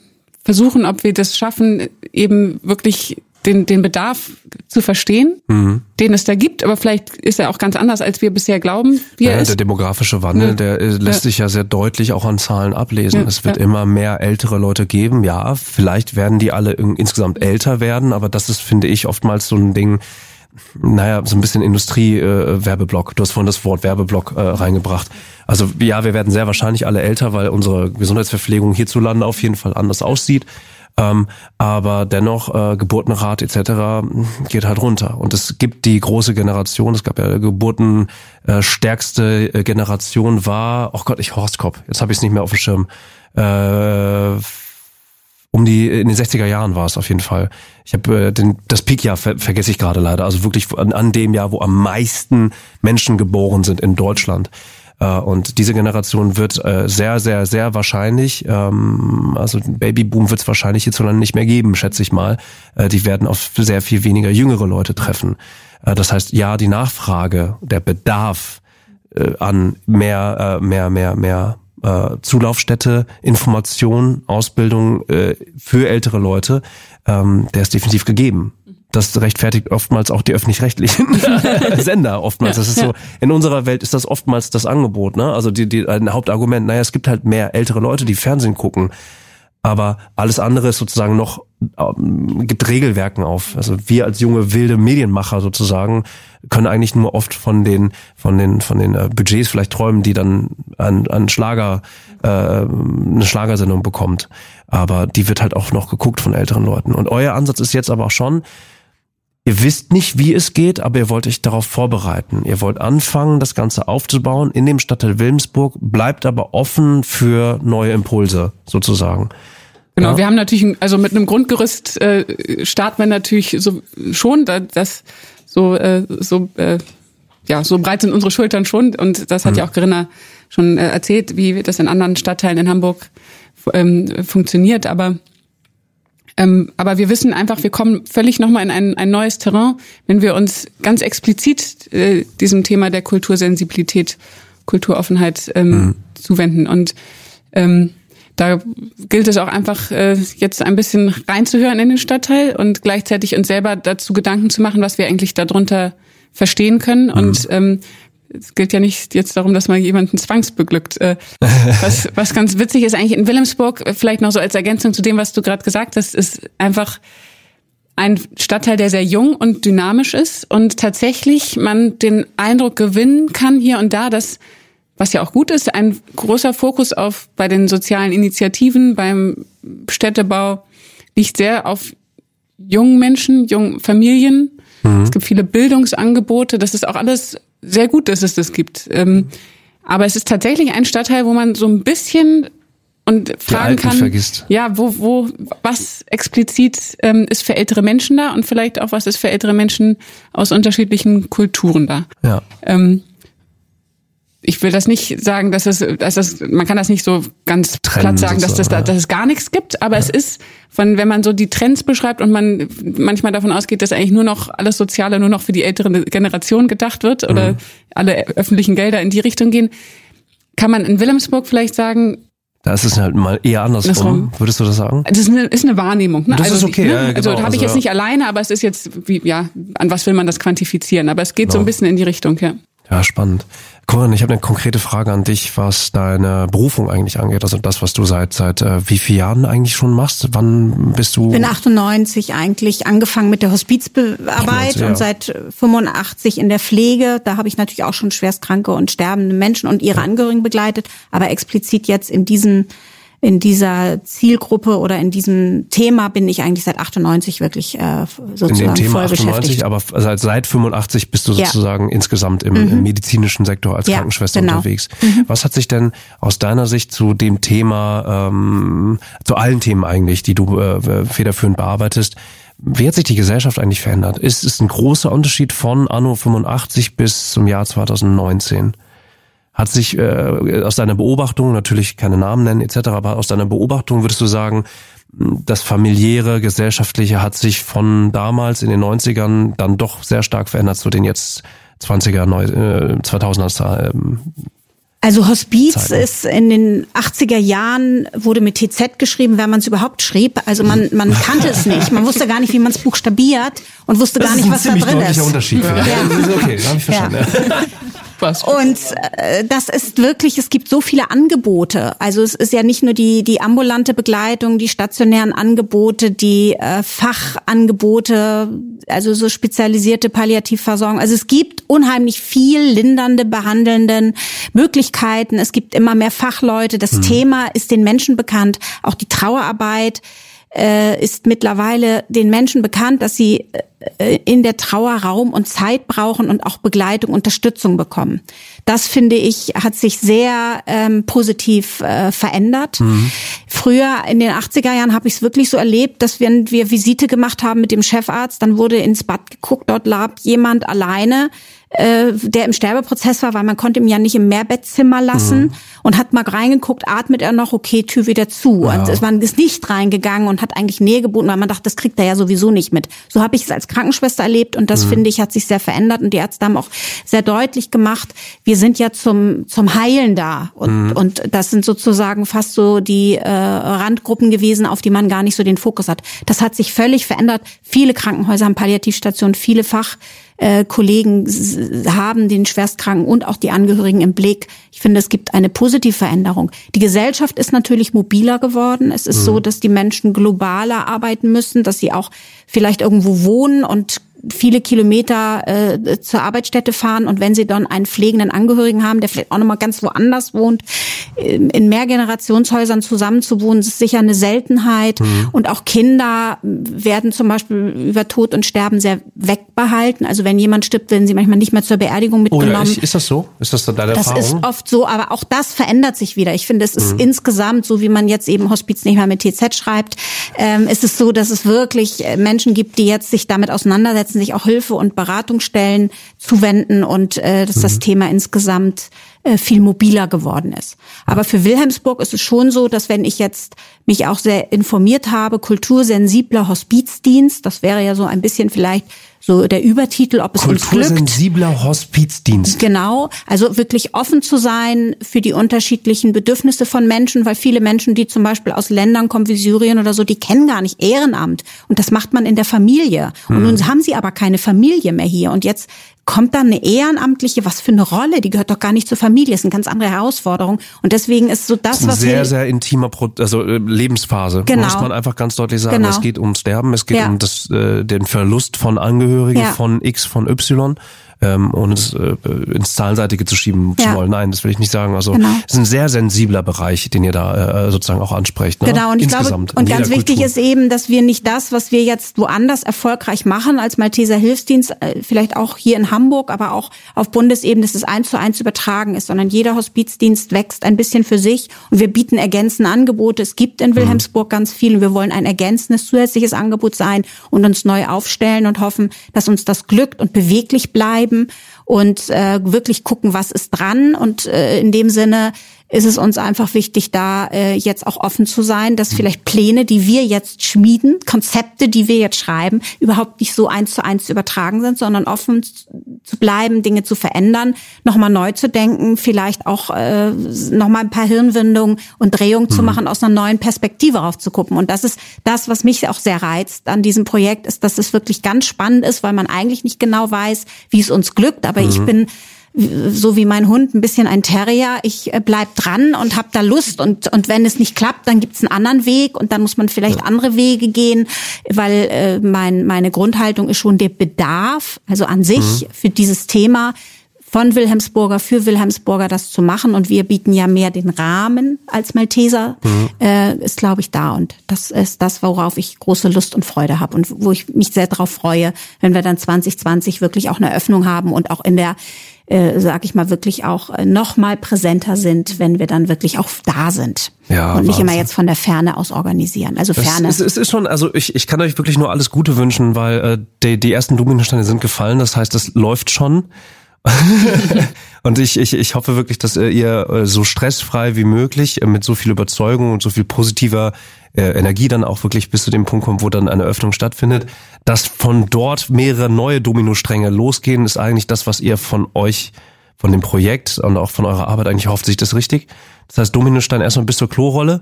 versuchen, ob wir das schaffen, eben wirklich den, den Bedarf zu verstehen, Mhm. den es da gibt. Aber vielleicht ist er auch ganz anders, als wir bisher glauben, wie er Ja, der demografische Wandel, Ja. der äh, lässt Ja. sich ja sehr deutlich auch an Zahlen ablesen. Es wird immer mehr ältere Leute geben. Ja, vielleicht werden die alle in- insgesamt älter werden, aber das ist, finde ich, oftmals so ein Ding, naja, so ein bisschen Industrie-Werbeblock. du hast vorhin das Wort Werbeblock äh, reingebracht. Also ja, wir werden sehr wahrscheinlich alle älter, weil unsere Gesundheitsverpflegung hierzulande auf jeden Fall anders aussieht. Ähm, aber dennoch, äh, Geburtenrat etc. geht halt runter. Und es gibt die große Generation, es gab ja Geburten, äh, äh, Generation war, oh Gott, ich Horst Kopp, jetzt habe ich es nicht mehr auf dem Schirm. Äh, um die in den 60er Jahren war es auf jeden Fall. Ich habe äh, den das Peakjahr ver vergesse ich gerade leider, also wirklich an, an dem Jahr, wo am meisten Menschen geboren sind in Deutschland. Äh, und diese Generation wird äh, sehr, sehr, sehr wahrscheinlich, ähm, also Babyboom wird es wahrscheinlich hierzulande nicht mehr geben, schätze ich mal. Äh, die werden auf sehr viel weniger jüngere Leute treffen. Das heißt, ja, die Nachfrage, der Bedarf an mehr, mehr, mehr, mehr äh, Zulaufstätte, Information, Ausbildung äh, für ältere Leute, ähm, der ist definitiv gegeben. Das rechtfertigt oftmals auch die öffentlich-rechtlichen Sender oftmals. Das ist so, in unserer Welt ist das oftmals das Angebot, ne? Also die, die, ein Hauptargument, naja, es gibt halt mehr ältere Leute, die Fernsehen gucken. aber alles andere ist sozusagen noch ähm, gibt Regelwerken auf. Also wir als junge wilde Medienmacher sozusagen können eigentlich nur oft von den von den von den äh, Budgets vielleicht träumen, die dann an, an Schlager äh, eine Schlagersendung bekommt. Aber die wird halt auch noch geguckt von älteren Leuten. Und euer Ansatz ist jetzt aber auch schon, Ihr wisst nicht, wie es geht, aber ihr wollt euch darauf vorbereiten. Ihr wollt anfangen, das Ganze aufzubauen in dem Stadtteil Wilmsburg, bleibt aber offen für neue Impulse sozusagen. Genau, ja. wir haben natürlich, also mit einem Grundgerüst äh, starten wir natürlich so schon, dass so äh, so äh, ja so breit sind unsere Schultern schon und das hat mhm. ja auch Corinna schon äh, erzählt, wie das in anderen Stadtteilen in Hamburg ähm, funktioniert, aber ähm, aber wir wissen einfach, wir kommen völlig nochmal in ein, ein neues Terrain, wenn wir uns ganz explizit äh, diesem Thema der Kultursensibilität, Kulturoffenheit ähm, mhm. zuwenden. Und ähm, da gilt es auch einfach, äh, jetzt ein bisschen reinzuhören in den Stadtteil und gleichzeitig uns selber dazu Gedanken zu machen, was wir eigentlich darunter verstehen können. Mhm. Und ähm, es geht ja nicht jetzt darum, dass man jemanden zwangsbeglückt. Äh, was, was ganz witzig ist eigentlich in Wilhelmsburg, äh, vielleicht noch so als Ergänzung zu dem, was du gerade gesagt hast, ist einfach ein Stadtteil, der sehr jung und dynamisch ist und tatsächlich man den Eindruck gewinnen kann hier und da, dass was ja auch gut ist, ein großer Fokus auf bei den sozialen Initiativen, beim Städtebau liegt sehr auf jungen Menschen, jungen Familien. Mhm. Es gibt viele Bildungsangebote. Das ist auch alles sehr gut, dass es das gibt. Ähm, aber es ist tatsächlich ein Stadtteil, wo man so ein bisschen und fragen kann, vergisst. ja, wo, wo, was explizit ähm, ist für ältere Menschen da und vielleicht auch was ist für ältere Menschen aus unterschiedlichen Kulturen da. Ja. Ähm, ich will das nicht sagen, dass es, dass es, man kann das nicht so ganz Trennen platt sagen, dass das da, dass es gar nichts gibt, aber ja. es ist, von, wenn man so die Trends beschreibt und man manchmal davon ausgeht, dass eigentlich nur noch alles Soziale nur noch für die ältere Generation gedacht wird oder mhm. alle öffentlichen Gelder in die Richtung gehen, kann man in Wilhelmsburg vielleicht sagen, da ist es halt mal eher andersrum. Würdest du das sagen? Das ist eine, ist eine Wahrnehmung. Ne? Das also, ist okay. Ne? Ja, genau. Also habe ich also, jetzt nicht alleine, aber es ist jetzt, wie, ja, an was will man das quantifizieren? Aber es geht genau. so ein bisschen in die Richtung, ja. Ja, spannend. Corinne, ich habe eine konkrete Frage an dich, was deine Berufung eigentlich angeht. Also das, was du seit seit äh, wie vielen Jahren eigentlich schon machst. Wann bist du? Ich bin 98 eigentlich angefangen mit der Hospizarbeit ja. und seit 85 in der Pflege. Da habe ich natürlich auch schon schwerstkranke und sterbende Menschen und ihre Angehörigen begleitet, aber explizit jetzt in diesen in dieser Zielgruppe oder in diesem Thema bin ich eigentlich seit 98 wirklich äh, sozusagen in dem Thema voll 98, beschäftigt. aber seit, seit 85 bist du sozusagen ja. insgesamt im, mhm. im, medizinischen Sektor als ja, Krankenschwester genau. unterwegs. Mhm. Was hat sich denn aus deiner Sicht zu dem Thema, ähm, zu allen Themen eigentlich, die du äh, federführend bearbeitest, wie hat sich die Gesellschaft eigentlich verändert? Ist es ein großer Unterschied von Anno 85 bis zum Jahr 2019? Hat sich äh, aus deiner Beobachtung, natürlich keine Namen nennen etc., aber aus deiner Beobachtung würdest du sagen, das familiäre, gesellschaftliche hat sich von damals in den 90ern dann doch sehr stark verändert zu den jetzt 20er, äh, 2000er ähm, also Hospiz Zeiten. ist in den 80er Jahren, wurde mit TZ geschrieben, wenn man es überhaupt schrieb. Also man, man kannte es nicht. Man wusste gar nicht, wie man es buchstabiert und wusste das gar nicht, was da drin ist. Das ist ein Unterschied. Ja. Ja. Okay, habe ich verstanden. Ja. Und äh, das ist wirklich, es gibt so viele Angebote. Also es ist ja nicht nur die, die ambulante Begleitung, die stationären Angebote, die äh, Fachangebote, also so spezialisierte Palliativversorgung. Also es gibt unheimlich viel lindernde, behandelnden Möglichkeiten. Es gibt immer mehr Fachleute. Das mhm. Thema ist den Menschen bekannt. Auch die Trauerarbeit äh, ist mittlerweile den Menschen bekannt, dass sie äh, in der Trauer Raum und Zeit brauchen und auch Begleitung, Unterstützung bekommen. Das finde ich hat sich sehr ähm, positiv äh, verändert. Mhm. Früher in den 80er Jahren habe ich es wirklich so erlebt, dass wenn wir Visite gemacht haben mit dem Chefarzt, dann wurde ins Bad geguckt, dort lag jemand alleine äh, der im Sterbeprozess war, weil man konnte ihn ja nicht im Mehrbettzimmer lassen mhm. und hat mal reingeguckt, atmet er noch, okay, Tür wieder zu. Ja. Und man ist nicht reingegangen und hat eigentlich Nähe geboten, weil man dachte, das kriegt er ja sowieso nicht mit. So habe ich es als Krankenschwester erlebt und das mhm. finde ich hat sich sehr verändert und die Ärzte haben auch sehr deutlich gemacht, wir sind ja zum zum Heilen da und mhm. und das sind sozusagen fast so die äh, Randgruppen gewesen, auf die man gar nicht so den Fokus hat. Das hat sich völlig verändert. Viele Krankenhäuser haben Palliativstationen, viele Fach äh, Kollegen haben den Schwerstkranken und auch die Angehörigen im Blick. Ich finde, es gibt eine positive Veränderung. Die Gesellschaft ist natürlich mobiler geworden. Es ist mhm. so, dass die Menschen globaler arbeiten müssen, dass sie auch vielleicht irgendwo wohnen und viele Kilometer äh, zur Arbeitsstätte fahren und wenn sie dann einen pflegenden Angehörigen haben, der vielleicht auch nochmal ganz woanders wohnt, in Mehrgenerationshäusern zusammenzuwohnen, ist sicher eine Seltenheit. Mhm. Und auch Kinder werden zum Beispiel über Tod und Sterben sehr wegbehalten. Also wenn jemand stirbt, werden sie manchmal nicht mehr zur Beerdigung mitgenommen. Oh ja, ist das so? Ist das deine das Erfahrung? Das ist oft so, aber auch das verändert sich wieder. Ich finde, es ist mhm. insgesamt, so wie man jetzt eben Hospiz nicht mehr mit TZ schreibt, ähm, ist es so, dass es wirklich Menschen gibt, die jetzt sich damit auseinandersetzen, sich auch Hilfe und Beratungsstellen zuwenden und äh, dass mhm. das Thema insgesamt äh, viel mobiler geworden ist. Aber für Wilhelmsburg ist es schon so, dass wenn ich jetzt mich auch sehr informiert habe, kultursensibler Hospizdienst, das wäre ja so ein bisschen vielleicht so der Übertitel, ob es uns glückt. Kultursensibler Hospizdienst. Genau, also wirklich offen zu sein für die unterschiedlichen Bedürfnisse von Menschen, weil viele Menschen, die zum Beispiel aus Ländern kommen wie Syrien oder so, die kennen gar nicht Ehrenamt und das macht man in der Familie. Und hm. nun haben sie aber keine Familie mehr hier und jetzt kommt dann eine ehrenamtliche, was für eine Rolle, die gehört doch gar nicht zur Familie, ist eine ganz andere Herausforderung und deswegen ist so das, das ist was sehr sehr intimer Pro also äh, Lebensphase, genau. muss man einfach ganz deutlich sagen, genau. es geht ums Sterben, es geht ja. um das äh, den Verlust von Angehörigen ja. von X von Y ähm, ohne es äh, ins Zahlenseitige zu schieben ja. zu wollen. Nein, das will ich nicht sagen. Also genau. es ist ein sehr sensibler Bereich, den ihr da äh, sozusagen auch ansprecht. Ne? Genau, und ich Insgesamt, glaube, und ganz wichtig Kultur. ist eben, dass wir nicht das, was wir jetzt woanders erfolgreich machen als Malteser Hilfsdienst, äh, vielleicht auch hier in Hamburg, aber auch auf Bundesebene, dass es eins zu eins übertragen ist, sondern jeder Hospizdienst wächst ein bisschen für sich und wir bieten ergänzende Angebote. Es gibt in mhm. Wilhelmsburg mhm. ganz viel und wir wollen ein ergänzendes zusätzliches Angebot sein und uns neu aufstellen und hoffen, dass uns das glückt und beweglich bleiben bleiben und äh, wirklich gucken, was ist dran. Und äh, in dem Sinne ist es uns einfach wichtig, da äh, jetzt auch offen zu sein, dass vielleicht Pläne, die wir jetzt schmieden, Konzepte, die wir jetzt schreiben, überhaupt nicht so eins zu eins zu übertragen sind, sondern offen zu bleiben, Dinge zu verändern, nochmal neu zu denken, vielleicht auch äh, nochmal ein paar Hirnwindungen und Drehungen mhm. zu machen, aus einer neuen Perspektive raufzugucken. Und das ist das, was mich auch sehr reizt an diesem Projekt, ist, dass es wirklich ganz spannend ist, weil man eigentlich nicht genau weiß, wie es uns glückt. Aber mhm. ich bin so wie mein Hund ein bisschen ein Terrier. Ich äh, bleib dran und habe da Lust und und wenn es nicht klappt, dann gibt's einen anderen Weg und dann muss man vielleicht ja. andere Wege gehen, weil äh, mein meine Grundhaltung ist schon der Bedarf, also an sich mhm. für dieses Thema von Wilhelmsburger für Wilhelmsburger das zu machen und wir bieten ja mehr den Rahmen als Malteser mhm. äh, ist glaube ich da und das ist das worauf ich große Lust und Freude habe und wo ich mich sehr darauf freue, wenn wir dann 2020 wirklich auch eine Öffnung haben und auch in der äh, sag ich mal, wirklich auch äh, noch mal präsenter sind, wenn wir dann wirklich auch da sind. Ja, und nicht Wahnsinn. immer jetzt von der Ferne aus organisieren. Also Ferne. Es, es ist schon, also ich, ich kann euch wirklich nur alles Gute wünschen, weil äh, die, die ersten Dominosteine sind gefallen. Das heißt, das läuft schon. und ich, ich, ich hoffe wirklich, dass äh, ihr äh, so stressfrei wie möglich mit so viel Überzeugung und so viel positiver äh, Energie dann auch wirklich bis zu dem Punkt kommt, wo dann eine Öffnung stattfindet. Dass von dort mehrere neue Dominostränge losgehen, ist eigentlich das, was ihr von euch, von dem Projekt und auch von eurer Arbeit eigentlich hofft. Sich das richtig? Das heißt, Dominostein erstmal bis zur Klorolle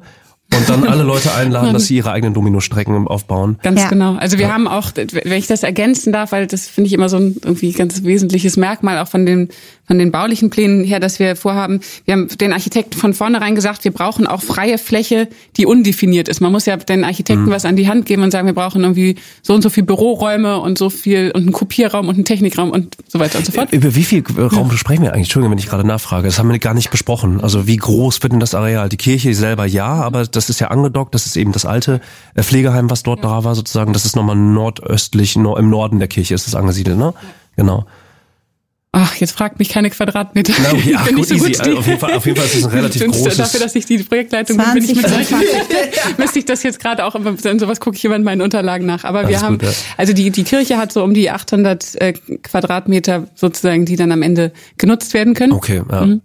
und dann alle Leute einladen, dass sie ihre eigenen Dominostrecken aufbauen. Ganz ja. genau. Also wir ja. haben auch, wenn ich das ergänzen darf, weil das finde ich immer so ein irgendwie ganz wesentliches Merkmal auch von den von den baulichen Plänen her, dass wir vorhaben, wir haben den Architekten von vornherein gesagt, wir brauchen auch freie Fläche, die undefiniert ist. Man muss ja den Architekten mhm. was an die Hand geben und sagen, wir brauchen irgendwie so und so viel Büroräume und so viel und einen Kopierraum und einen Technikraum und so weiter und so fort. Über wie viel Raum ja. sprechen wir eigentlich? Entschuldigung, wenn ich gerade nachfrage. Das haben wir gar nicht besprochen. Also wie groß wird denn das Areal? Die Kirche selber ja, aber das ist ja angedockt. Das ist eben das alte äh, Pflegeheim, was dort ja. da war sozusagen. Das ist nochmal nordöstlich, im Norden der Kirche ist es angesiedelt, ne? Genau. Ach, jetzt fragt mich keine Quadratmeter. Na, okay, ach, gut, so gut easy. Auf jeden, Fall, auf jeden Fall ist es ein relativ großes... Dafür, dass ich die Projektleitung 20, bin, bin ich mit solchen, müsste ich das jetzt gerade auch, in sowas gucke ich immer in meinen Unterlagen nach. Aber wir haben, gut, ja. also die, die Kirche hat so um die 800 äh, Quadratmeter sozusagen, die dann am Ende genutzt werden können. Okay, ja. Mhm.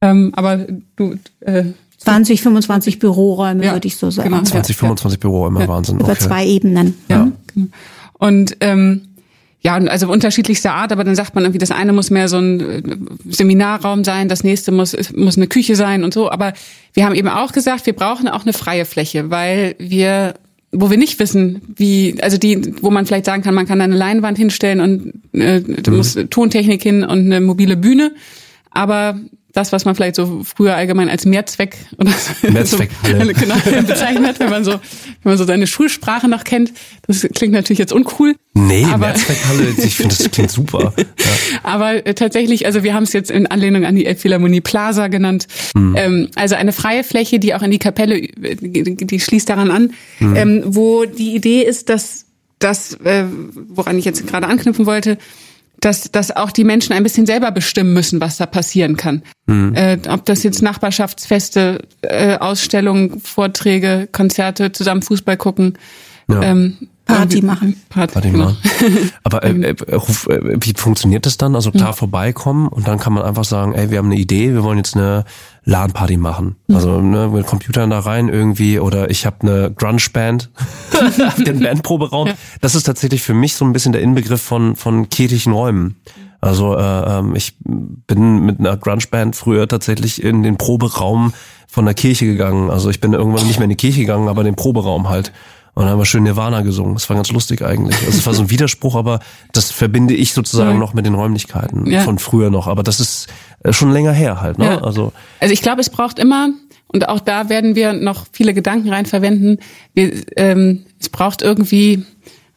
Ähm, aber du... Äh, 20, 25 Büroräume, ja, würde ich so sagen. Genau, 20, 25 Büroräume, Wahnsinn. Okay. Über zwei Ebenen. Ja, mhm. Und ähm, ja, also unterschiedlichster Art, aber dann sagt man irgendwie, das eine muss mehr so ein äh, Seminarraum sein, das nächste muss, muss eine Küche sein und so. Aber wir haben eben auch gesagt, wir brauchen auch eine freie Fläche, weil wir wo wir nicht wissen, wie, also die, wo man vielleicht sagen kann, man kann da eine Leinwand hinstellen und äh, da mhm. muss Tontechnik hin und eine mobile Bühne. Aber das, was man vielleicht so früher allgemein als Mehrzweck oder so, Mehrzweckhalle. genau, bezeichnet, wenn man so, wenn man so seine Schulsprache noch kennt. Das klingt natürlich jetzt uncool. Nee, aber, Mehrzweckhalle, ich finde, das klingt super. Ja. Aber äh, tatsächlich, also wir haben es jetzt in Anlehnung an die Elbphilharmonie Plaza genannt. Mhm. Ähm, also eine freie Fläche, die auch in die Kapelle, die, die schließt daran an, mhm. ähm, wo die Idee ist, dass das, äh, woran ich jetzt gerade anknüpfen wollte, dass, dass auch die Menschen ein bisschen selber bestimmen müssen, was da passieren kann. Mhm. Äh, ob das jetzt Nachbarschaftsfeste, äh, Ausstellungen, Vorträge, Konzerte, zusammen Fußball gucken. Ja. Ähm, Party machen. Party, Party machen. Aber äh, äh, äh, wie funktioniert das dann? Also klar vorbeikommen und dann kann man einfach sagen, ey, wir haben eine Idee, wir wollen jetzt eine LAN-Party machen. Mhm. Also ne, mit Computern da rein irgendwie oder ich habe eine Grunge-Band, den Bandproberaum. Das ist tatsächlich für mich so ein bisschen der Inbegriff von von kirchlichen Räumen. Also äh, ähm, ich bin mit einer Grunge-Band früher tatsächlich in den Proberaum von der Kirche gegangen. Also ich bin irgendwann nicht mehr in die Kirche gegangen, aber in den Proberaum halt. Und dann haben wir schön Nirvana gesungen. Das war ganz lustig eigentlich. Also es war so ein Widerspruch, aber das verbinde ich sozusagen mhm. noch mit den Räumlichkeiten ja. von früher noch. Aber das ist äh, schon länger her halt. Ne? Ja. Also, also ich glaube, es braucht immer, und auch da werden wir noch viele Gedanken rein verwenden, wir, ähm, es braucht irgendwie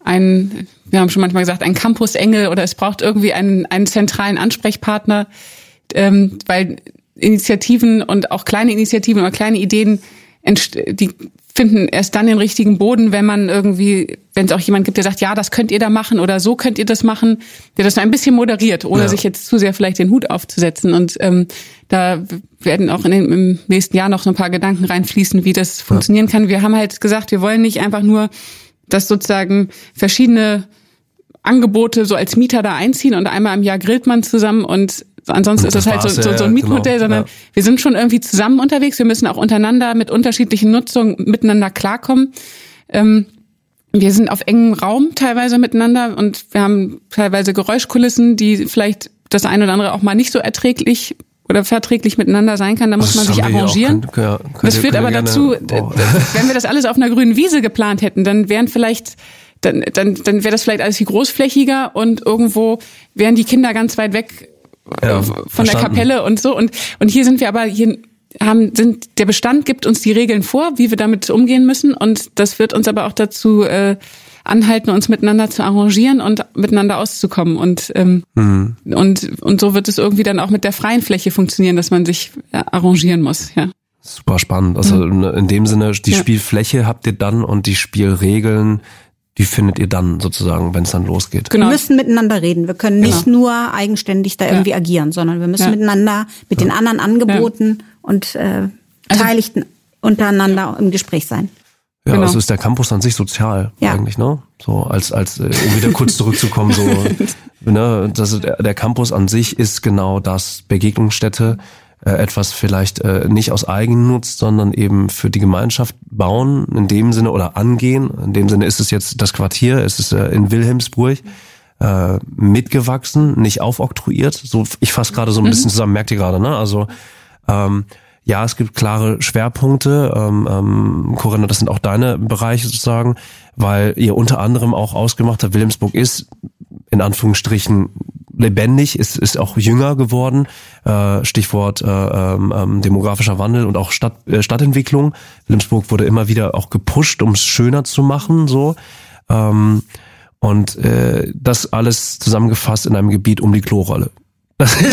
einen, wir haben schon manchmal gesagt, einen Campus-Engel oder es braucht irgendwie einen, einen zentralen Ansprechpartner, ähm, weil Initiativen und auch kleine Initiativen oder kleine Ideen die finden erst dann den richtigen Boden, wenn man irgendwie, wenn es auch jemand gibt, der sagt, ja, das könnt ihr da machen oder so könnt ihr das machen, der das ein bisschen moderiert, ohne ja. sich jetzt zu sehr vielleicht den Hut aufzusetzen. Und ähm, da werden auch in den, im nächsten Jahr noch so ein paar Gedanken reinfließen, wie das funktionieren kann. Wir haben halt gesagt, wir wollen nicht einfach nur, dass sozusagen verschiedene Angebote so als Mieter da einziehen und einmal im Jahr grillt man zusammen und ansonsten ist das halt so, so, so ein Mietmodell, genau, sondern ja. wir sind schon irgendwie zusammen unterwegs. Wir müssen auch untereinander mit unterschiedlichen Nutzungen miteinander klarkommen. Ähm, wir sind auf engem Raum teilweise miteinander und wir haben teilweise Geräuschkulissen, die vielleicht das eine oder andere auch mal nicht so erträglich oder verträglich miteinander sein kann, da muss das man sich arrangieren. Auch, könnt, könnt, das führt aber dazu, oh. wenn wir das alles auf einer grünen Wiese geplant hätten, dann wären vielleicht dann, dann, dann wäre das vielleicht alles viel großflächiger und irgendwo wären die Kinder ganz weit weg ja, äh, von verstanden. der Kapelle und so. Und, und hier sind wir aber, hier haben, sind, der Bestand gibt uns die Regeln vor, wie wir damit umgehen müssen. Und das wird uns aber auch dazu äh, anhalten, uns miteinander zu arrangieren und miteinander auszukommen. Und, ähm, mhm. und, und so wird es irgendwie dann auch mit der freien Fläche funktionieren, dass man sich äh, arrangieren muss, ja. Super spannend. Also mhm. in dem Sinne, die ja. Spielfläche habt ihr dann und die Spielregeln die findet ihr dann sozusagen, wenn es dann losgeht. Genau. Wir müssen miteinander reden. Wir können nicht genau. nur eigenständig da irgendwie ja. agieren, sondern wir müssen ja. miteinander mit ja. den anderen Angeboten und äh, Beteiligten also, untereinander im Gespräch sein. Ja, genau. also ist der Campus an sich sozial ja. eigentlich, ne? So als als äh, um wieder kurz zurückzukommen, so ne, das ist, der Campus an sich ist genau das Begegnungsstätte, äh, etwas vielleicht äh, nicht aus Eigennutz, sondern eben für die Gemeinschaft bauen, in dem Sinne oder angehen. In dem Sinne ist es jetzt das Quartier, es ist äh, in Wilhelmsburg äh, mitgewachsen, nicht aufoktroyiert. So, ich fasse gerade so ein bisschen mhm. zusammen, merkt ihr gerade, ne? Also ähm, ja, es gibt klare Schwerpunkte. Ähm, ähm, Corinna, das sind auch deine Bereiche sozusagen, weil ihr unter anderem auch ausgemacht habt, Wilhelmsburg ist in Anführungsstrichen lebendig, ist, ist auch jünger geworden. Äh, Stichwort äh, ähm, ähm, demografischer Wandel und auch Stadt, äh, Stadtentwicklung. Wilhelmsburg wurde immer wieder auch gepusht, um es schöner zu machen. so ähm, Und äh, das alles zusammengefasst in einem Gebiet um die Klorolle. Das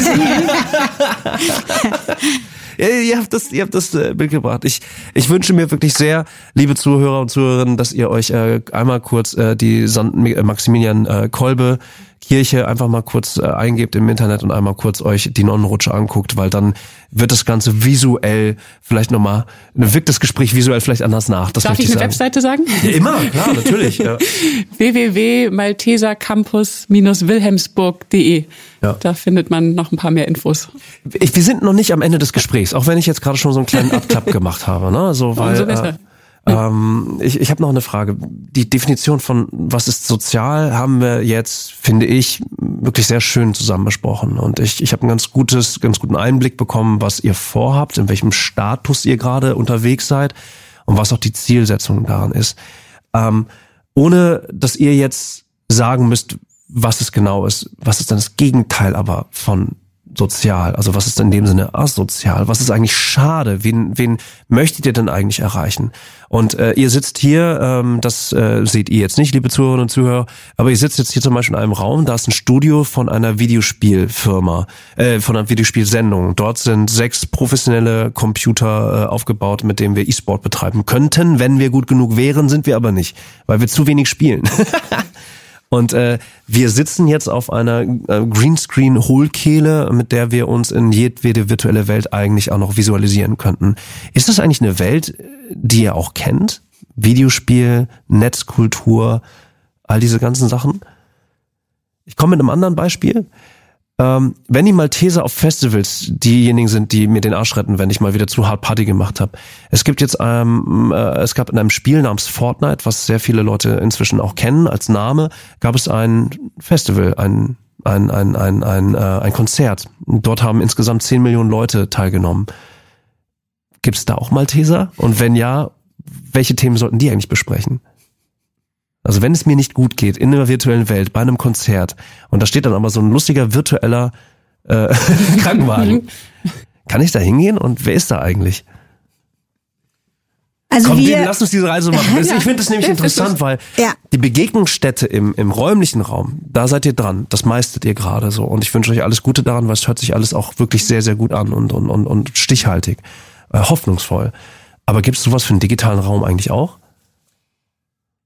ihr habt das, ihr habt das äh, Bild gebracht. Ich, ich wünsche mir wirklich sehr, liebe Zuhörer und Zuhörerinnen, dass ihr euch äh, einmal kurz äh, die St. Maximilian äh, Kolbe Kirche einfach mal kurz äh, eingebt im Internet und einmal kurz euch die Nonnenrutsche anguckt, weil dann wird das Ganze visuell vielleicht nochmal, wirkt das Gespräch visuell vielleicht anders nach. Das Darf ich, ich eine sagen. Webseite sagen? Ja, immer, klar, natürlich. Ja. www.maltesercampus-wilhelmsburg.de ja. Da findet man noch ein paar mehr Infos. Ich, wir sind noch nicht am Ende des Gesprächs, auch wenn ich jetzt gerade schon so einen kleinen Abklapp gemacht habe. Ne? So, weil, äh, ähm, ich ich habe noch eine Frage. Die Definition von was ist sozial haben wir jetzt, finde ich, wirklich sehr schön zusammen besprochen. Und ich, ich habe einen ganz gutes, ganz guten Einblick bekommen, was ihr vorhabt, in welchem Status ihr gerade unterwegs seid und was auch die Zielsetzung daran ist. Ähm, ohne dass ihr jetzt sagen müsst, was es genau ist. Was ist dann das Gegenteil aber von sozial? Also was ist in dem Sinne asozial? Was ist eigentlich schade? Wen, wen möchtet ihr denn eigentlich erreichen? Und äh, ihr sitzt hier, ähm, das äh, seht ihr jetzt nicht, liebe Zuhörerinnen und Zuhörer, aber ihr sitzt jetzt hier zum Beispiel in einem Raum, da ist ein Studio von einer Videospielfirma, äh, von einer Videospielsendung. Dort sind sechs professionelle Computer äh, aufgebaut, mit denen wir E-Sport betreiben könnten. Wenn wir gut genug wären, sind wir aber nicht, weil wir zu wenig spielen. Und äh, wir sitzen jetzt auf einer äh, Greenscreen-Hohlkehle, mit der wir uns in jedwede virtuelle Welt eigentlich auch noch visualisieren könnten. Ist das eigentlich eine Welt, die ihr auch kennt? Videospiel, Netzkultur, all diese ganzen Sachen? Ich komme mit einem anderen Beispiel. Ähm, wenn die Malteser auf Festivals diejenigen sind, die mir den Arsch retten, wenn ich mal wieder zu hart Party gemacht habe. Es gibt jetzt, ähm, äh, es gab in einem Spiel namens Fortnite, was sehr viele Leute inzwischen auch kennen als Name, gab es ein Festival, ein ein ein ein ein, äh, ein Konzert. Dort haben insgesamt 10 Millionen Leute teilgenommen. Gibt es da auch Malteser? Und wenn ja, welche Themen sollten die eigentlich besprechen? Also wenn es mir nicht gut geht in einer virtuellen Welt, bei einem Konzert, und da steht dann aber so ein lustiger virtueller äh, Krankenwagen, kann ich da hingehen und wer ist da eigentlich? Also Komm, wir, lass uns diese Reise machen. Das, ich finde das nämlich interessant, weil Ja. die Begegnungsstätte im, im räumlichen Raum, da seid ihr dran. Das meistert ihr gerade so. Und ich wünsche euch alles Gute daran, weil es hört sich alles auch wirklich sehr, sehr gut an und, und, und, und stichhaltig, äh, hoffnungsvoll. Aber gibt es sowas für den digitalen Raum eigentlich auch?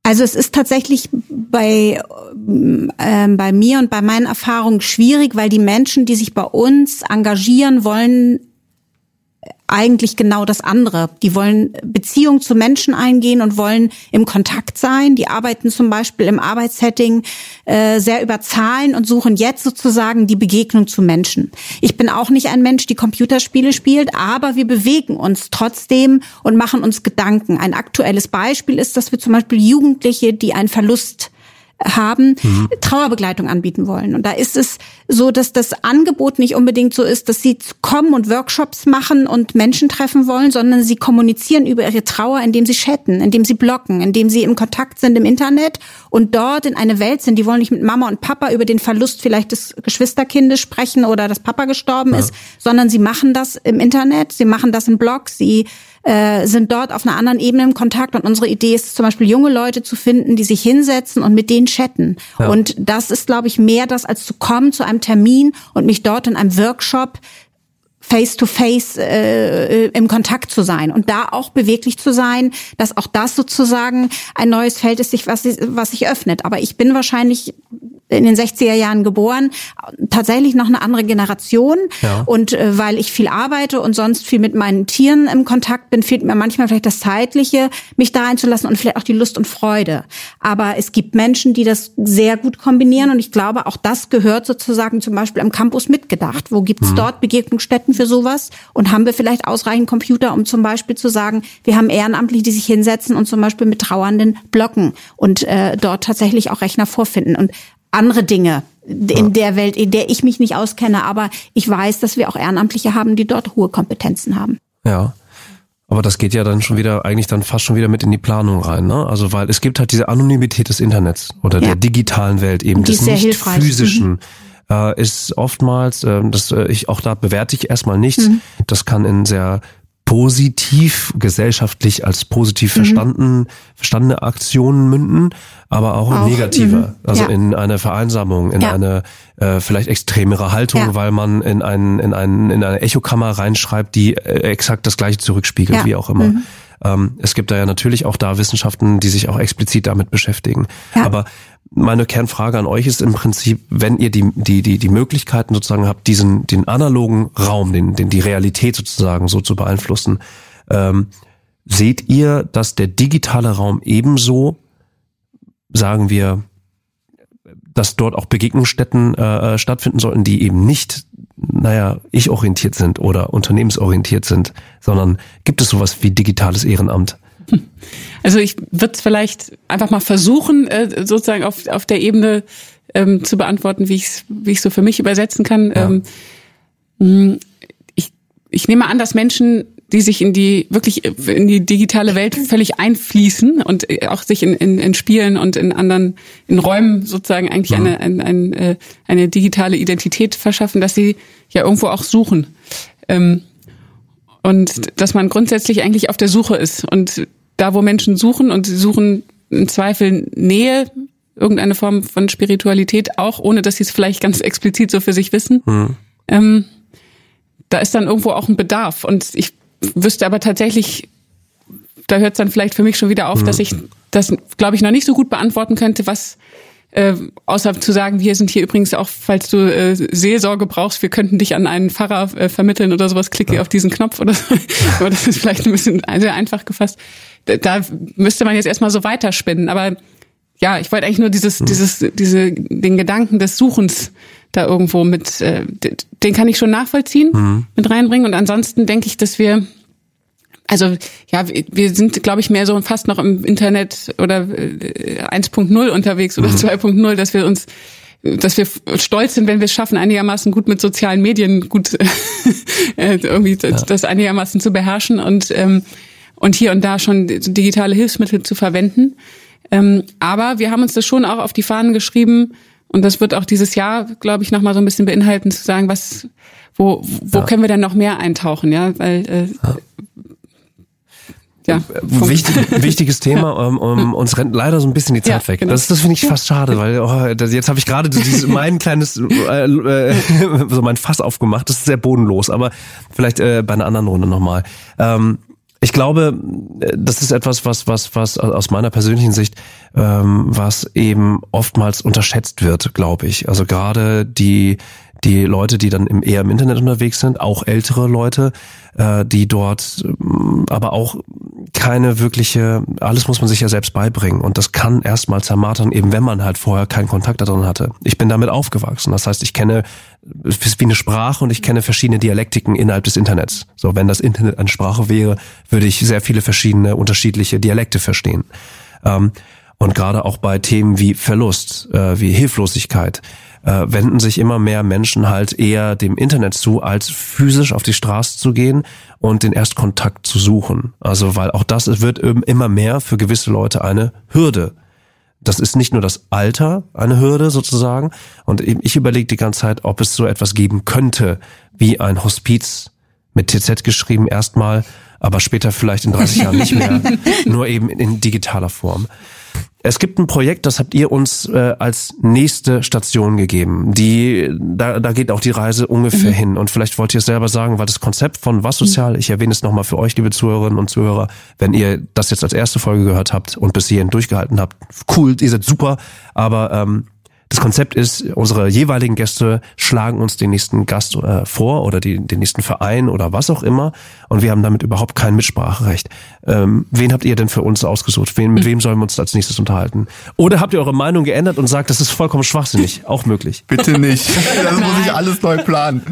Also es ist tatsächlich bei, ähm, bei mir und bei meinen Erfahrungen schwierig, weil die Menschen, die sich bei uns engagieren wollen, eigentlich genau das andere. Die wollen Beziehung zu Menschen eingehen und wollen im Kontakt sein. Die arbeiten zum Beispiel im Arbeitssetting äh, sehr über Zahlen und suchen jetzt sozusagen die Begegnung zu Menschen. Ich bin auch nicht ein Mensch, die Computerspiele spielt, aber wir bewegen uns trotzdem und machen uns Gedanken. Ein aktuelles Beispiel ist, dass wir zum Beispiel Jugendliche, die einen Verlust haben, Trauerbegleitung anbieten wollen. Und da ist es so, dass das Angebot nicht unbedingt so ist, dass sie kommen und Workshops machen und Menschen treffen wollen, sondern sie kommunizieren über ihre Trauer, indem sie chatten, indem sie blocken, indem sie im Kontakt sind im Internet und dort in eine Welt sind. Die wollen nicht mit Mama und Papa über den Verlust vielleicht des Geschwisterkindes sprechen oder dass Papa gestorben ist, sondern sie machen das im Internet, sie machen das in Blogs, sie äh, sind dort auf einer anderen Ebene im Kontakt und unsere Idee ist zum Beispiel junge Leute zu finden, die sich hinsetzen und mit denen chatten. Ja. Und das ist, glaube ich, mehr das, als zu kommen zu einem Termin und mich dort in einem Workshop face to face äh, im Kontakt zu sein und da auch beweglich zu sein, dass auch das sozusagen ein neues Feld ist, sich was was sich öffnet. Aber ich bin wahrscheinlich in den 60er Jahren geboren, tatsächlich noch eine andere Generation Ja. und äh, weil ich viel arbeite und sonst viel mit meinen Tieren im Kontakt bin, fehlt mir manchmal vielleicht das zeitliche, mich da einzulassen und vielleicht auch die Lust und Freude. Aber es gibt Menschen, die das sehr gut kombinieren und ich glaube, auch das gehört sozusagen zum Beispiel am Campus mitgedacht. Wo gibt's dort Begegnungsstätten für sowas? Und haben wir vielleicht ausreichend Computer, um zum Beispiel zu sagen, wir haben Ehrenamtliche, die sich hinsetzen und zum Beispiel mit Trauernden blocken und äh, dort tatsächlich auch Rechner vorfinden und andere Dinge in der Welt, in der ich mich nicht auskenne, aber ich weiß, dass wir auch Ehrenamtliche haben, die dort hohe Kompetenzen haben. Ja. Aber das geht ja dann schon wieder, eigentlich dann fast schon wieder mit in die Planung rein, ne? Also weil es gibt halt diese Anonymität des Internets oder Ja. der digitalen Welt eben, des ist sehr nicht hilfreich. Mhm. Äh, ist oftmals, ähm, das äh, ich auch da bewerte ich erstmal nichts. Mhm. Das kann in sehr positiv, gesellschaftlich als positiv Mhm. verstanden, verstandene Aktionen münden, aber auch, in Auch, negative. mhm. Also Ja. in eine Vereinsamung, in Ja. eine äh, vielleicht extremere Haltung, Ja. weil man in, einen, in, einen, in eine Echokammer reinschreibt, die äh, exakt das gleiche zurückspiegelt, wie auch immer. Ähm, es gibt da ja natürlich auch da Wissenschaften, die sich auch explizit damit beschäftigen. Ja. Aber meine Kernfrage an euch ist im Prinzip, wenn ihr die, die, die, die Möglichkeiten sozusagen habt, diesen, den analogen Raum, den, den, die Realität sozusagen so zu beeinflussen, ähm, seht ihr, dass der digitale Raum ebenso, sagen wir, dass dort auch Begegnungsstätten äh, äh, stattfinden sollten, die eben nicht, naja, ich-orientiert sind oder unternehmensorientiert sind, sondern gibt es sowas wie digitales Ehrenamt? Also ich würde es vielleicht einfach mal versuchen, äh, sozusagen auf, auf der Ebene ähm, zu beantworten, wie ich es wie ich so für mich übersetzen kann. Ja. Ähm, mh, ich, ich nehme an, dass Menschen die sich in die wirklich in die digitale Welt völlig einfließen und äh, auch sich in, in, in Spielen und in anderen in Räumen sozusagen eigentlich mhm. eine, eine, eine, äh, eine digitale Identität verschaffen, dass sie ja irgendwo auch suchen. Ähm, und dass man grundsätzlich eigentlich auf der Suche ist. Und da, wo Menschen suchen und sie suchen im Zweifel Nähe, irgendeine Form von Spiritualität, auch ohne dass sie es vielleicht ganz explizit so für sich wissen, mhm. ähm, da ist dann irgendwo auch ein Bedarf. Und ich wüsste aber tatsächlich, da hört es dann vielleicht für mich schon wieder auf, mhm. dass ich das, glaube ich, noch nicht so gut beantworten könnte, was äh, außer zu sagen, wir sind hier übrigens auch, falls du äh, Seelsorge brauchst, wir könnten dich an einen Pfarrer äh, vermitteln oder sowas, klicke ja. auf diesen Knopf oder so. Aber das ist vielleicht ein bisschen sehr einfach gefasst. Da, da müsste man jetzt erstmal so weiterspinnen. Aber ja, ich wollte eigentlich nur dieses, mhm. dieses, diese, den Gedanken des Suchens da irgendwo mit, äh, den kann ich schon nachvollziehen, mhm. mit reinbringen. Und ansonsten denke ich, dass wir, also ja, wir sind, glaube ich, mehr so fast noch im Internet oder 1.0 äh, unterwegs oder mhm. 2.0, dass wir uns dass wir stolz sind, wenn wir es schaffen, einigermaßen gut mit sozialen Medien gut äh, irgendwie ja. das einigermaßen zu beherrschen und ähm, und hier und da schon digitale Hilfsmittel zu verwenden. Ähm, aber wir haben uns das schon auch auf die Fahnen geschrieben und das wird auch dieses Jahr, glaube ich, noch mal so ein bisschen beinhalten, zu sagen, was, wo, wo ja. können wir denn noch mehr eintauchen, ja, weil äh, ja. Ja, Wichtig, wichtiges Thema. Um, um, uns rennt leider so ein bisschen die Zeit ja, weg. Genau. Das, das finde ich fast schade, weil oh, das, jetzt habe ich gerade mein kleines äh, äh, so mein Fass aufgemacht. Das ist sehr bodenlos, aber vielleicht äh, bei einer anderen Runde nochmal. Ähm, ich glaube, das ist etwas, was, was, was aus meiner persönlichen Sicht, ähm, was eben oftmals unterschätzt wird, glaube ich. Also gerade die, die Leute, die dann eher im Internet unterwegs sind, auch ältere Leute, äh, die dort ähm, aber auch keine wirkliche, alles muss man sich ja selbst beibringen und das kann erstmal zermartern, eben wenn man halt vorher keinen Kontakt darin hatte. Ich bin damit aufgewachsen, das heißt, ich kenne wie eine Sprache und ich kenne verschiedene Dialektiken innerhalb des Internets. So, wenn das Internet eine Sprache wäre, würde ich sehr viele verschiedene unterschiedliche Dialekte verstehen. Ähm, und gerade auch bei Themen wie Verlust, äh, wie Hilflosigkeit, äh, wenden sich immer mehr Menschen halt eher dem Internet zu, als physisch auf die Straße zu gehen und den Erstkontakt zu suchen. Also weil auch das wird immer mehr für gewisse Leute eine Hürde. Das ist nicht nur das Alter eine Hürde sozusagen. Und ich überlege die ganze Zeit, ob es so etwas geben könnte wie ein Hospiz mit TZ geschrieben erstmal, aber später vielleicht in 30 Jahren nicht mehr, nur eben in digitaler Form. Es gibt ein Projekt, das habt ihr uns äh, als nächste Station gegeben. Die, da, da geht auch die Reise ungefähr mhm. hin. Und vielleicht wollt ihr es selber sagen, weil das Konzept von Was Sozial, ich erwähne es nochmal für euch, liebe Zuhörerinnen und Zuhörer, wenn ihr das jetzt als erste Folge gehört habt und bis hierhin durchgehalten habt, cool, ihr seid super, aber ähm, das Konzept ist, unsere jeweiligen Gäste schlagen uns den nächsten Gast äh, vor oder die, den nächsten Verein oder was auch immer und wir haben damit überhaupt kein Mitspracherecht. Ähm, wen habt ihr denn für uns ausgesucht? Wen, mit wem sollen wir uns als nächstes unterhalten? Oder habt ihr eure Meinung geändert und sagt, das ist vollkommen schwachsinnig? Auch möglich. Bitte nicht. Das muss ich alles neu planen.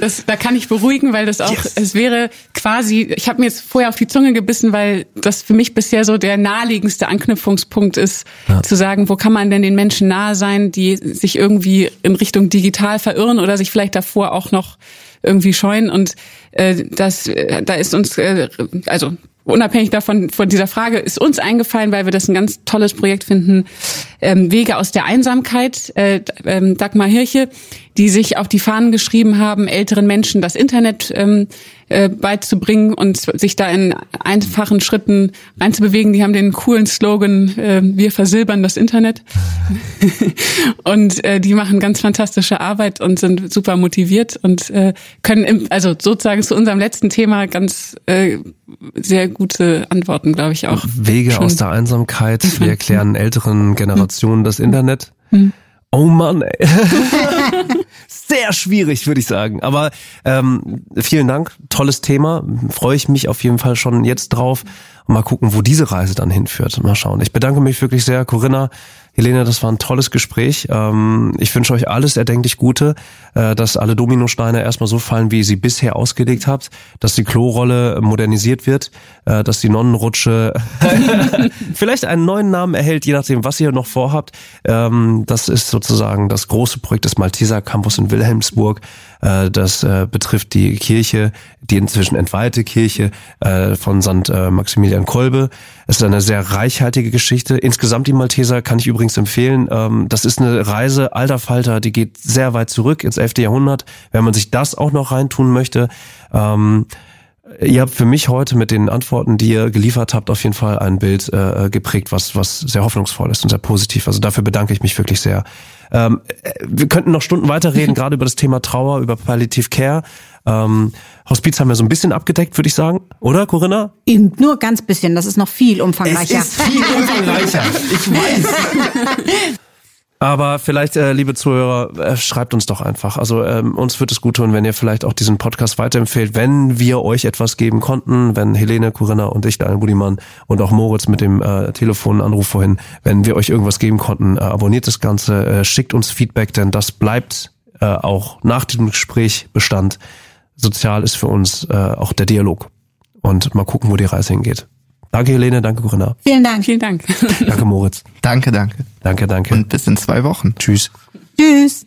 Das, da kann ich beruhigen, weil das auch, yes. es wäre quasi, ich habe mir jetzt vorher auf die Zunge gebissen, weil das für mich bisher so der naheliegendste Anknüpfungspunkt ist, ja. zu sagen, wo kann man denn den Menschen nahe sein? Sein, die sich irgendwie in Richtung digital verirren oder sich vielleicht davor auch noch irgendwie scheuen. Und äh, das, äh, da ist uns, äh, also unabhängig davon von dieser Frage ist uns eingefallen, weil wir das ein ganz tolles Projekt finden, ähm, Wege aus der Einsamkeit, äh, ähm, Dagmar Hirche, die sich auf die Fahnen geschrieben haben, älteren Menschen das Internet ähm, äh, beizubringen und sich da in einfachen Schritten reinzubewegen. Die haben den coolen Slogan, äh, wir versilbern das Internet. und äh, die machen ganz fantastische Arbeit und sind super motiviert und äh, können, im, also sozusagen zu unserem letzten Thema ganz äh, sehr gute Antworten, glaube ich, auch. Wege aus der Einsamkeit. Wir erklären älteren Generationen das Internet. Mhm. Oh Mann, ey. Sehr schwierig, würde ich sagen. Aber ähm, vielen Dank, tolles Thema. Freue ich mich auf jeden Fall schon jetzt drauf. mal gucken, wo diese Reise dann hinführt. Mal schauen. Ich bedanke mich wirklich sehr, Corinna. Helene, das war ein tolles Gespräch. Ähm, ich wünsche euch alles erdenklich Gute, äh, dass alle Dominosteine erstmal so fallen, wie ihr sie bisher ausgelegt habt, dass die Klorolle modernisiert wird, äh, dass die Nonnenrutsche vielleicht einen neuen Namen erhält, je nachdem, was ihr noch vorhabt. Ähm, das ist sozusagen das große Projekt des Malteser Campus in Wilhelmsburg. Äh, das äh, betrifft die Kirche, die inzwischen entweihte Kirche äh, von St. Maximilian Kolbe. Es ist eine sehr reichhaltige Geschichte. Insgesamt die Malteser kann ich übrigens empfehlen. Ähm, das ist eine Reise alter Falter, die geht sehr weit zurück ins 11. Jahrhundert. Wenn man sich das auch noch reintun möchte, ähm, Ihr habt für mich heute mit den Antworten, die ihr geliefert habt, auf jeden Fall ein Bild äh, geprägt, was, was sehr hoffnungsvoll ist und sehr positiv. Also dafür bedanke ich mich wirklich sehr. Ähm, äh, wir könnten noch Stunden weiterreden, gerade über das Thema Trauer, über Palliative Care. Ähm, Hospiz haben wir so ein bisschen abgedeckt, würde ich sagen. Oder, Corinna? Eben nur ganz bisschen, das ist noch viel umfangreicher. Es ist viel umfangreicher. Ich weiß. Aber vielleicht, äh, liebe Zuhörer, äh, schreibt uns doch einfach. Also ähm, uns wird es gut tun, wenn ihr vielleicht auch diesen Podcast weiterempfehlt, wenn wir euch etwas geben konnten, wenn Helene, Corinna und ich, Daniel Budimann und auch Moritz mit dem äh, Telefonanruf vorhin, wenn wir euch irgendwas geben konnten, äh, abonniert das Ganze, äh, schickt uns Feedback, denn das bleibt äh, auch nach diesem Gespräch Bestand. Sozial ist für uns äh, auch der Dialog. Und mal gucken, wo die Reise hingeht. Danke, Helene. Danke, Corinna. Vielen Dank. Vielen Dank. Danke, Moritz. Danke, danke. Danke, danke. Und bis in zwei Wochen. Tschüss. Tschüss.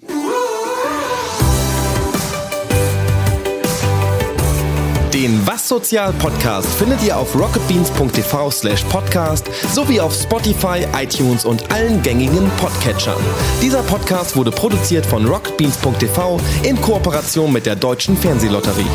Den Was Sozial Podcast findet ihr auf rocketbeans.tv slash podcast sowie auf Spotify, iTunes und allen gängigen Podcatchern. Dieser Podcast wurde produziert von rocketbeans.tv in Kooperation mit der Deutschen Fernsehlotterie.